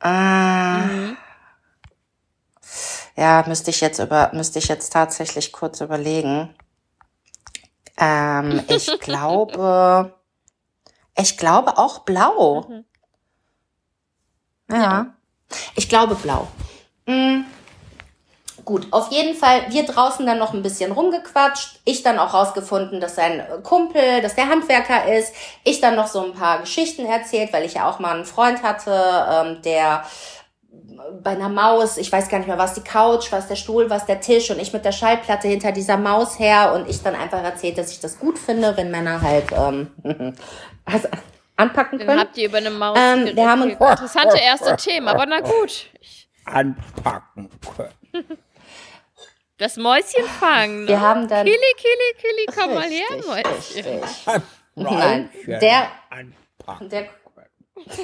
ah, mhm. ja, müsste ich jetzt über, müsste ich jetzt tatsächlich kurz überlegen. Ähm, ich glaube, ich glaube auch blau. Mhm. Ja. Ich glaube blau. Mm. Gut, auf jeden Fall, wir draußen dann noch ein bisschen rumgequatscht. Ich dann auch rausgefunden, dass sein Kumpel, dass der Handwerker ist. Ich dann noch so ein paar Geschichten erzählt, weil ich ja auch mal einen Freund hatte, ähm, der bei einer Maus, ich weiß gar nicht mehr, was die Couch, was der Stuhl, was der Tisch und ich mit der Schallplatte hinter dieser Maus her und ich dann einfach erzählt, dass ich das gut finde, wenn Männer halt ähm, also anpacken Dann können. habt ihr über eine Maus Ähm, wir haben- Interessante erste Themen, aber na gut. Anpacken können. das Mäuschen fangen. Wir ne? haben dann- Kili, Kili, Kili, komm mal her, Richtig, Mäuschen. richtig. Nein, der- Anpacken. Der,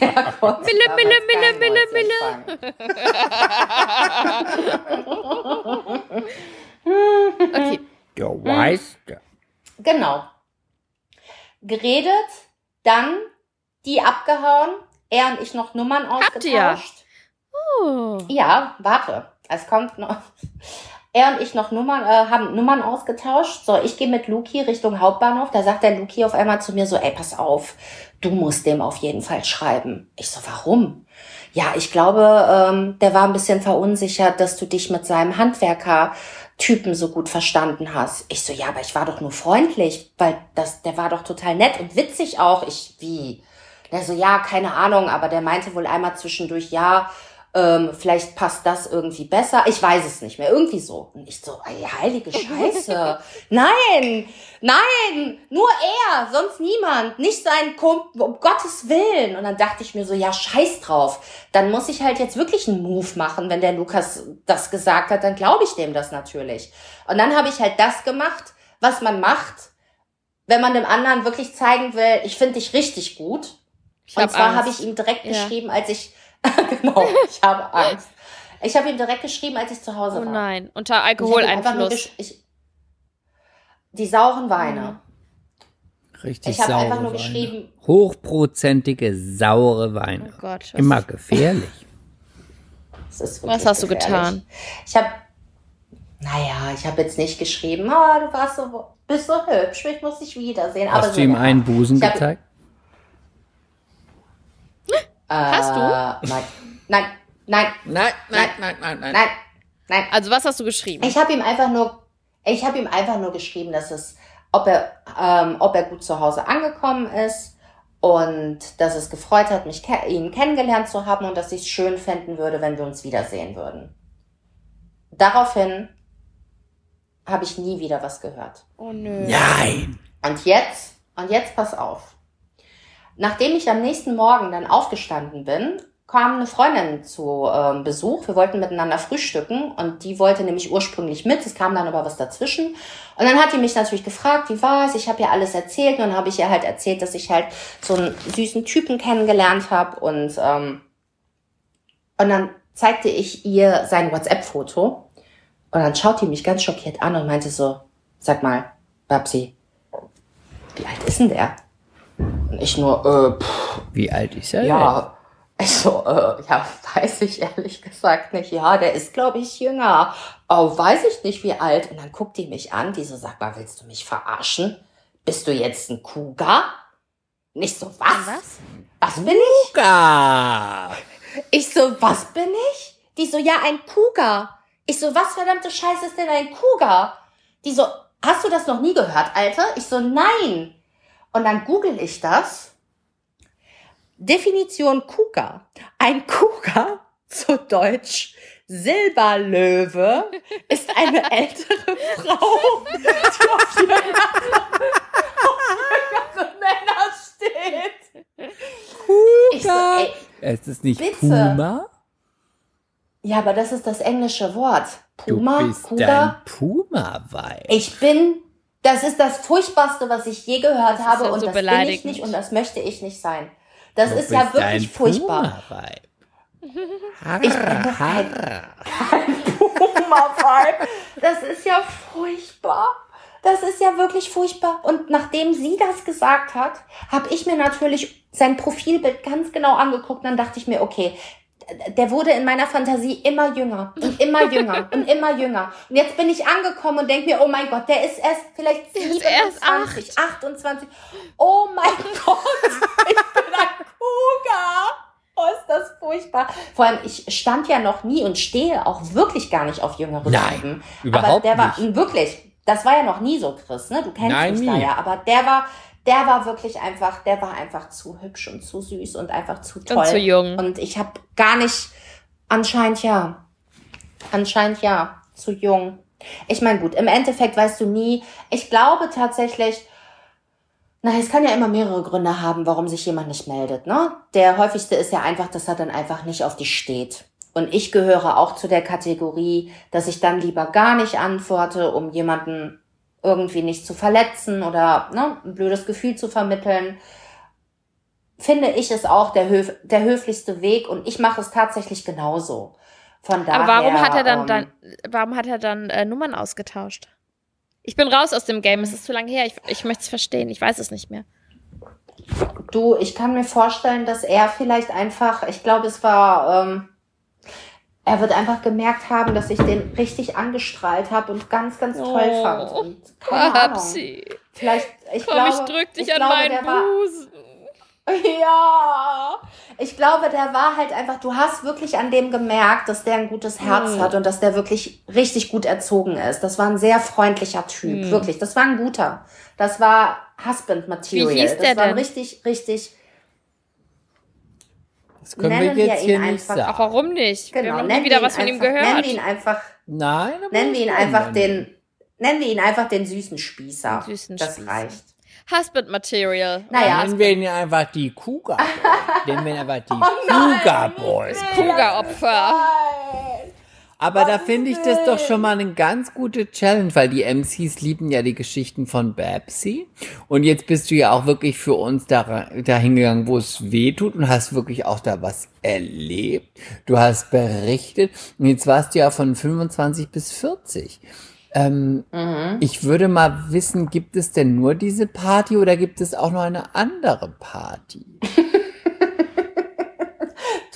der konnte Mille, Mille, Mille, Mille, fangen. Okay. Du weißt, Genau. Geredet, dann die abgehauen, er und ich noch Nummern Habt ihr? ausgetauscht. Oh. Ja, warte, es kommt noch. Er und ich noch Nummern, äh, haben Nummern ausgetauscht. So, ich gehe mit Luki Richtung Hauptbahnhof. Da sagt der Luki auf einmal zu mir so, ey, pass auf, du musst dem auf jeden Fall schreiben. Ich so, warum? Ja, ich glaube, ähm, der war ein bisschen verunsichert, dass du dich mit seinem Handwerker-Typen so gut verstanden hast. Ich so, ja, aber ich war doch nur freundlich, weil das, der war doch total nett und witzig auch. Ich, wie? Der so, ja, keine Ahnung, aber der meinte wohl einmal zwischendurch, ja, ähm, vielleicht passt das irgendwie besser. Ich weiß es nicht mehr. Irgendwie so. Und ich so, ey, heilige Scheiße. nein, nein, nur er, sonst niemand. Nicht sein Kumpel, um Gottes Willen. Und dann dachte ich mir so, ja, scheiß drauf. Dann muss ich halt jetzt wirklich einen Move machen. Wenn der Lukas das gesagt hat, dann glaube ich dem das natürlich. Und dann habe ich halt das gemacht, was man macht, wenn man dem anderen wirklich zeigen will, ich finde dich richtig gut. Ich Und zwar habe ich ihm direkt Ja. geschrieben, als ich genau, ich habe Angst. Ich habe ihm direkt geschrieben, als ich zu Hause Oh war. nein, unter ihm Alkoholeinfluss. ich, die sauren Weine. richtig Ich habe saure einfach nur Weine. geschrieben, Hochprozentige, saure Weine. Oh Gott. was- Immer gefährlich. Was hast du gefährlich. getan? Ich habe, naja, ich habe jetzt nicht geschrieben, ah, du warst so, bist so hübsch, ich muss dich wiedersehen. aber Hast so du ihm eine einen. Busen gezeigt? Hast du? Äh, nein, nein, nein, Nein, nein, nein, nein, nein. nein, nein. Also was hast du geschrieben? Ich habe ihm einfach nur, ich habe ihm einfach nur geschrieben, dass es, ob er, ähm, ob er gut zu Hause angekommen ist und dass es gefreut hat, mich ke ihn kennengelernt zu haben und dass ich es schön finden würde, wenn wir uns wiedersehen würden. Daraufhin habe ich nie wieder was gehört. oh nö. Nein. Und jetzt, und jetzt pass auf. Nachdem ich am nächsten Morgen dann aufgestanden bin, kam eine Freundin zu ähm, Besuch. Wir wollten miteinander frühstücken und die wollte nämlich ursprünglich mit. Es kam dann aber was dazwischen. Und dann hat die mich natürlich gefragt, wie war es? Ich habe ihr alles erzählt. Und dann habe ich ihr halt erzählt, dass ich halt so einen süßen Typen kennengelernt habe. Und, ähm, und dann zeigte ich ihr sein WhatsApp-Foto. Und dann schaut die mich ganz schockiert an und meinte so, sag mal, Babsi, wie alt ist denn der? Und ich nur, äh, pff, Wie alt ist er? ja. Ich so, äh, ja, weiß ich ehrlich gesagt nicht. Ja, der ist, glaube ich, jünger. Oh, weiß ich nicht, wie alt. Und dann guckt die mich an, die so, sag mal, willst du mich verarschen? Bist du jetzt ein Kuga? Nicht so, was? Was? Was bin ich? Luca. Ich so, was bin ich? Die so, ja, ein Kuga. Ich so, was verdammte Scheiße ist denn ein Kuga? Die so, hast du das noch nie gehört, Alter? Ich so, nein. Und dann google ich das. Definition Kuga. Ein Kuga, zu Deutsch Silberlöwe, ist eine ältere Frau, die auf jüngere, Männer steht. Puma? ey, Es ist nicht Bitte. Puma? ja, aber das ist das englische Wort. Du Puma, bist Cougar. dein Puma-Weib. Ich bin, das ist das Furchtbarste, was ich je gehört habe ja und so das bin ich nicht und das möchte ich nicht sein. Das Du ist ja wirklich furchtbar. Ich bin doch kein, kein Puma-Vibe. Das ist ja furchtbar. Das ist ja wirklich furchtbar. Und nachdem sie das gesagt hat, habe ich mir natürlich sein Profilbild ganz genau angeguckt. Und dann dachte ich mir, okay, der wurde in meiner Fantasie immer jünger und immer jünger und immer jünger. Und jetzt bin ich angekommen und denke mir, oh mein Gott, der ist erst vielleicht Der ist erst 27, 28. Oh mein Gott, ich bin ein Cougar. Oh, ist das furchtbar. Vor allem, ich stand ja noch nie und stehe auch wirklich gar nicht auf jüngere Nein, Typen. überhaupt aber der nicht. war wirklich, das war ja noch nie so, Chris, ne? Du kennst Nein, mich da nie. ja, aber der war, der war wirklich einfach, der war einfach zu hübsch und zu süß und einfach zu toll. Und zu jung. Und ich habe gar nicht, anscheinend ja, anscheinend ja, zu jung. Ich meine, gut, im Endeffekt weißt du nie. Ich glaube tatsächlich, na, es kann ja immer mehrere Gründe haben, warum sich jemand nicht meldet, ne? Der häufigste ist ja einfach, dass er dann einfach nicht auf dich steht. Und ich gehöre auch zu der Kategorie, dass ich dann lieber gar nicht antworte, um jemanden irgendwie nicht zu verletzen oder ne, ein blödes Gefühl zu vermitteln. Finde ich es auch der, höf der höflichste Weg und ich mache es tatsächlich genauso. Von daher, Aber warum hat er dann, ähm, dann warum hat er dann äh, Nummern ausgetauscht? Ich bin raus aus dem Game, es ist zu lange her. Ich, ich möchte es verstehen, ich weiß es nicht mehr. Du, ich kann mir vorstellen, dass er vielleicht einfach, ich glaube, es war, ähm, er wird einfach gemerkt haben, dass ich den richtig angestrahlt habe und ganz, ganz toll Oh, fand. Und keine Ahnung. Babsi, Vielleicht, ich komm, glaube, ich drück dich ich an glaube, meinen Busen. Ja, ich glaube, der war halt einfach, du hast wirklich an dem gemerkt, dass der ein gutes Herz Hm. hat und dass der wirklich richtig gut erzogen ist. Das war ein sehr freundlicher Typ, Hm. wirklich. Das war ein guter. Das war Husband Material. Wie hieß das der war denn? richtig, richtig, Das können Nennen wir wir jetzt ihn hier nicht einfach- sagen. Ach, warum nicht? wir genau. haben noch nennen nie wieder wir was von ihn ihm einfach, gehört. Nennen wir ihn einfach, Nein, nennen wir ihn einfach nennen. den, nennen wir ihn einfach den süßen Spießer. Den süßen das Spießer. reicht. Husband Material. Naja, Nennen wir ihn einfach die Cougar Boys. Nennen wir ihn einfach die Oh nein. Cougar Boys. Cougar-Opfer. Aber da finde ich das doch schon mal eine ganz gute Challenge, weil die MCs lieben ja die Geschichten von Babsy. Und jetzt bist du ja auch wirklich für uns da, dahin gegangen, wo es weh tut und hast wirklich auch da was erlebt. Du hast berichtet. Und jetzt warst du ja von 25 bis 40. Ähm, Ich würde mal wissen, gibt es denn nur diese Party oder gibt es auch noch eine andere Party?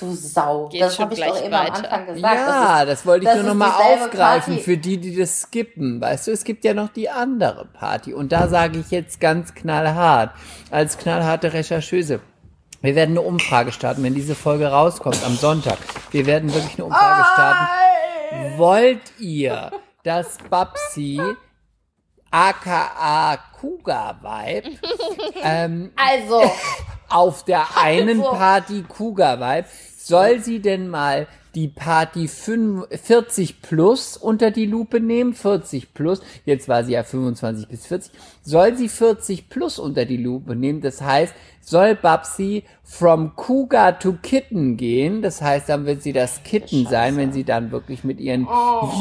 Du Sau. Geht das schon habe ich gleich doch immer am weiter. Anfang gesagt. ja, das, wollte ich das nur ist noch mal dieselbe aufgreifen Party. für die, die das skippen. Weißt du, es gibt ja noch die andere Party. Und da sage ich jetzt ganz knallhart, als knallharte Rechercheuse. Wir werden eine Umfrage starten, wenn diese Folge rauskommt am Sonntag. Wir werden wirklich eine Umfrage starten. Wollt ihr, dass Babsi aka Kuga Vibe ähm, Also, auf der einen Also. Party Kuga Vibe, soll sie denn mal die Party 5 40 plus unter die Lupe nehmen? 40 plus, jetzt war sie ja 25 bis 40. Soll sie 40 plus unter die Lupe nehmen? Das heißt, soll Babsi from Cougar to Kitten gehen? Das heißt, dann wird sie das Kitten sein, wenn sie dann wirklich mit ihren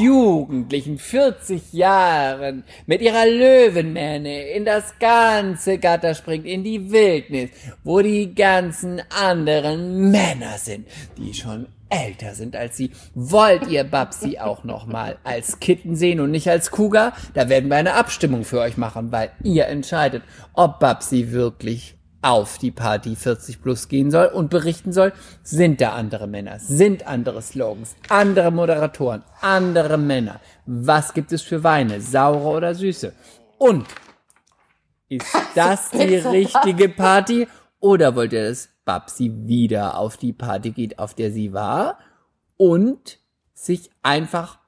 Jugendlichen 40 Jahren mit ihrer Löwenmähne in das ganze Gatter springt, in die Wildnis, wo die ganzen anderen Männer sind, die schon älter sind als sie. Wollt ihr Babsi auch noch mal als Kitten sehen und nicht als Cougar? Da werden wir eine Abstimmung für euch machen, weil ihr entscheidet, ob Babsi wirklich auf die Party 40 plus gehen soll und berichten soll, sind da andere Männer, sind andere Slogans, andere Moderatoren, andere Männer. Was gibt es für Weine, saure oder süße? Und ist das die richtige Party oder wollt ihr, dass Babsi wieder auf die Party geht, auf der sie war und sich einfach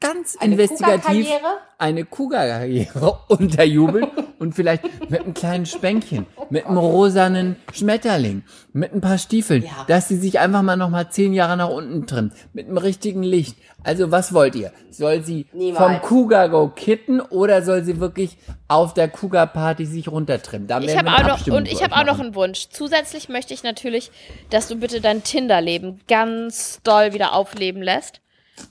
ganz Eine investigativ Kuga-Karriere? eine Kuga-Karriere unterjubeln und vielleicht mit einem kleinen Spänkchen, mit einem rosanen Schmetterling, mit ein paar Stiefeln, Ja. dass sie sich einfach mal noch mal zehn Jahre nach unten trimmt, mit einem richtigen Licht. Also was wollt ihr? Soll sie Niemals. vom Kuga Go kitten oder soll sie wirklich auf der Kuga Party sich runtertrimmen? Da Ich habe auch noch und ich habe auch noch einen Wunsch. Zusätzlich möchte ich natürlich, dass du bitte dein Tinder-Leben ganz doll wieder aufleben lässt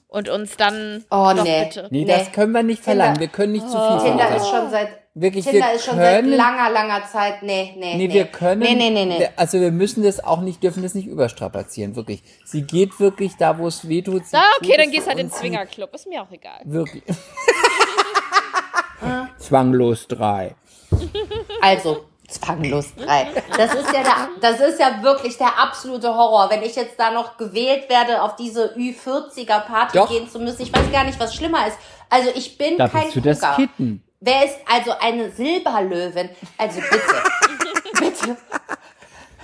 und uns dann Oh, nee. bitte. Nee, Nee. das können wir nicht verlangen. Tinder- Wir können nicht zu Oh. viel Tinder verlangen. ist schon seit Wirklich, Tinder wir ist schon seit können- langer, langer Zeit. Nee, nee. Nee, nee. wir können. Nee, nee, nee, nee. Also wir müssen das auch nicht, dürfen das nicht überstrapazieren, wirklich. Sie geht wirklich da, wo es weh tut. Na, okay, dann gehst halt in den Swingerclub. Ist mir auch egal. Wirklich. Zwanglos drei. Also, zwanglos drei. Das ist ja der, das ist ja wirklich der absolute Horror. Wenn ich jetzt da noch gewählt werde, auf diese Ü40er Party Doch. gehen zu müssen, ich weiß gar nicht, was schlimmer ist. Also ich bin Da kein bist du das. Kitten. Wer ist also eine Silberlöwin? Also bitte, bitte.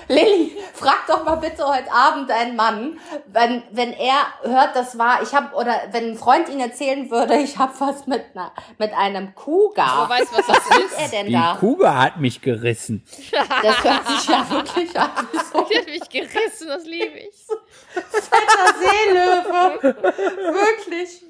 Lilly, frag doch mal bitte heute Abend einen Mann, wenn, wenn er hört, das war, ich habe oder wenn ein Freund ihn erzählen würde, ich habe was mit, einer, mit einem Kuga. Du weißt, was das ist er denn Die da? Kuga hat mich gerissen. Das hört sich ja wirklich an so Die hat mich gerissen, das liebe ich. ein Seelöwe. Wirklich.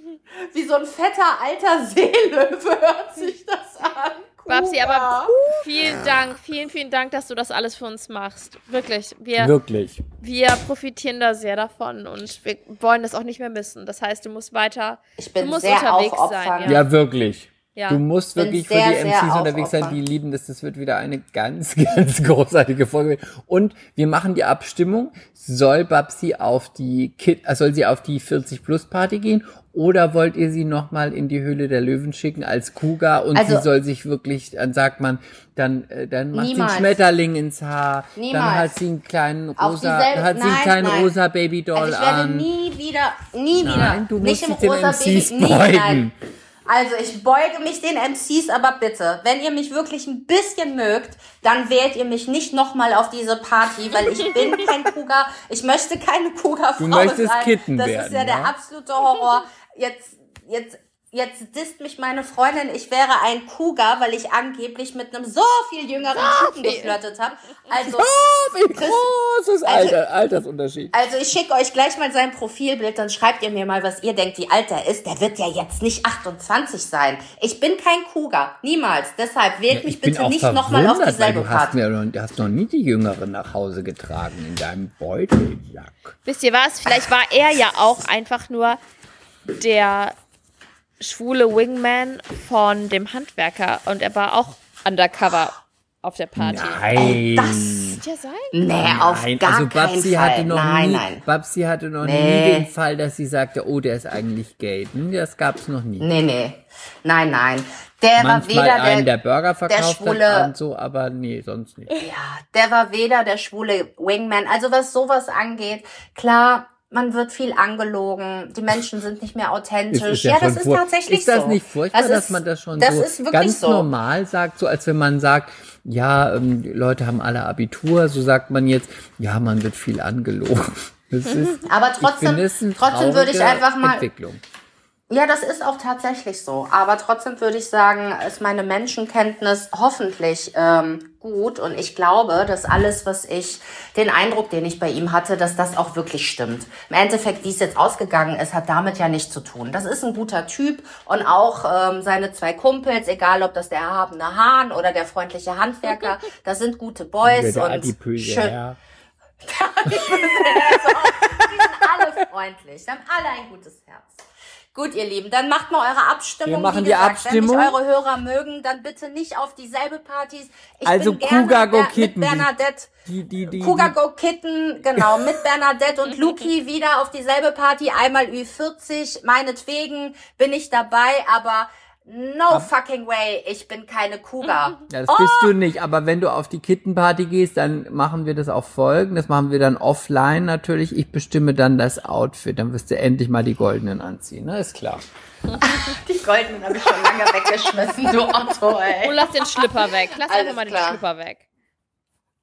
Wie so ein fetter alter Seelöwe hört sich das an. Babsi, Kuga. aber vielen Dank, vielen, vielen Dank, dass du das alles für uns machst. Wirklich, wir, Wirklich. wir profitieren da sehr davon und wir wollen das auch nicht mehr missen. Das heißt, du musst weiter, Ich bin du musst sehr unterwegs sein. Ja, wirklich. Ja. Du musst wirklich für sehr, die sehr MCs unterwegs sein, die lieben das. Das wird wieder eine ganz, ganz großartige Folge. Und wir machen die Abstimmung. Soll Babsi auf die Kid, äh, soll sie auf die 40 Plus Party gehen? Oder wollt ihr sie nochmal in die Höhle der Löwen schicken als Kuga und Also- sie soll sich wirklich, dann sagt man, dann, äh, dann macht sie Niemals. einen Schmetterling ins Haar, dann Niemals. hat sie einen kleinen rosa, hat sie einen kleinen nein. rosa Babydoll Also ich werde an. nie wieder, nie wieder, Nein, du nicht musst im dich den rosa MCs Baby, nie, beugen. nein. Also ich beuge mich den MCs, aber bitte, wenn ihr mich wirklich ein bisschen mögt, dann wählt ihr mich nicht nochmal auf diese Party, weil ich bin kein Kuga, ich möchte keine Kuga-Frau Du möchtest sein. Kitten das werden, ist ja der ja? absolute Horror. Jetzt, jetzt, jetzt disst mich meine Freundin, ich wäre ein Kuga, weil ich angeblich mit einem so viel jüngeren Typen geflirtet habe. Also, Wie großes Also- Alter, Altersunterschied. also ich schicke euch gleich mal sein Profilbild, dann schreibt ihr mir mal, was ihr denkt, wie alt er ist. Der wird ja jetzt nicht 28 sein. Ich bin kein Kuga, niemals. Deshalb wählt mich bitte nicht nochmal auf dieselbe du hast, mir, noch- du hast noch nie die Jüngeren nach Hause getragen in deinem Beutelsack. Wisst ihr was? Vielleicht war er ja auch einfach nur der schwule Wingman von dem Handwerker und er war auch undercover auf der Party. Nein. Könnte ja sein. Nee, auf Nein, gar also keinen Babsi Fall. hatte noch nein, nie, nein. Babsi hatte noch Nee. nie den Fall, dass sie sagte, oh, der ist eigentlich gay. Hm, Das gab's noch nie. Nee, nee. Nein, nein. Der war Manchmal weder einen, der, der Burger verkauft Schwule- hat und so, aber nee, sonst nicht. ja, der war weder der schwule Wingman. Also was sowas angeht, klar, man wird viel angelogen. Die Menschen sind nicht mehr authentisch. Es ja, das ist tatsächlich Ist das so. nicht furchtbar, Das dass ist- man das schon das so ganz so. normal sagt, so als wenn man sagt, ja, ähm, die Leute haben alle Abitur, so sagt man jetzt, ja, man wird viel angelogen. Das ist, Aber ich trotzdem, finde trotzdem würde ich einfach mal, Entwicklung. Ja, das ist auch tatsächlich so. Aber trotzdem würde ich sagen, ist meine Menschenkenntnis hoffentlich ähm, gut. Und ich glaube, dass alles, was ich, den Eindruck, den ich bei ihm hatte, dass das auch wirklich stimmt. Im Endeffekt, wie es jetzt ausgegangen ist, hat damit ja nichts zu tun. Das ist ein guter Typ. Und auch ähm, seine zwei Kumpels, egal ob das der erhabene Hahn oder der freundliche Handwerker, das sind gute Boys. Der und adipöse schön, Herr. die sind alle freundlich. Die haben alle ein gutes Herz. Gut, ihr Lieben, dann macht mal eure Abstimmung. Wir machen Wie die gesagt, Abstimmung. Wenn mich eure Hörer mögen, dann bitte nicht auf dieselbe Partys. Ich Also bin gerne Kuga mit Go Kitten, Mit Bernadette. Die, die, die, Kuga die, Go Kitten, genau, mit Bernadette und Luki wieder auf dieselbe Party, einmal Ü40. Meinetwegen bin ich dabei, aber no fucking way, ich bin keine Kuga. Ja, das bist du nicht, aber wenn du auf die Kittenparty gehst, dann machen wir das auch folgen. Das machen wir dann offline natürlich. Ich bestimme dann das Outfit. Dann wirst du endlich mal die goldenen anziehen, ne? Ist klar. Die goldenen habe ich schon lange weggeschmissen, du Otto, ey. Und lass den Schlipper weg. Lass Alles einfach mal den klar. Schlipper weg.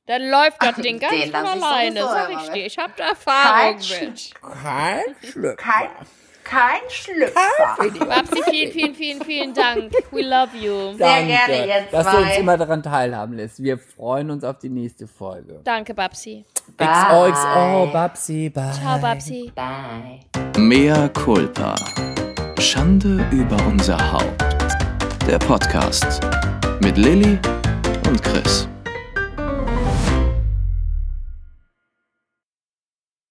Dann läuft das Ding ganz Den von lass ich alleine. Sag ich dir. Ich hab da Erfahrung Kein mit. Kein Schlüpfer. Kein, kein Schlüpfer. Babsi, vielen, vielen, vielen, vielen Dank. We love you. Sehr gerne, ihr dass du uns immer daran teilhaben lässt. Wir freuen uns auf die nächste Folge. Danke, Babsi. XOXO, Babsi, bye. Ciao, Babsi. Bye. Mea culpa. Schande über unser Haupt. Der Podcast mit Lilly und Chris.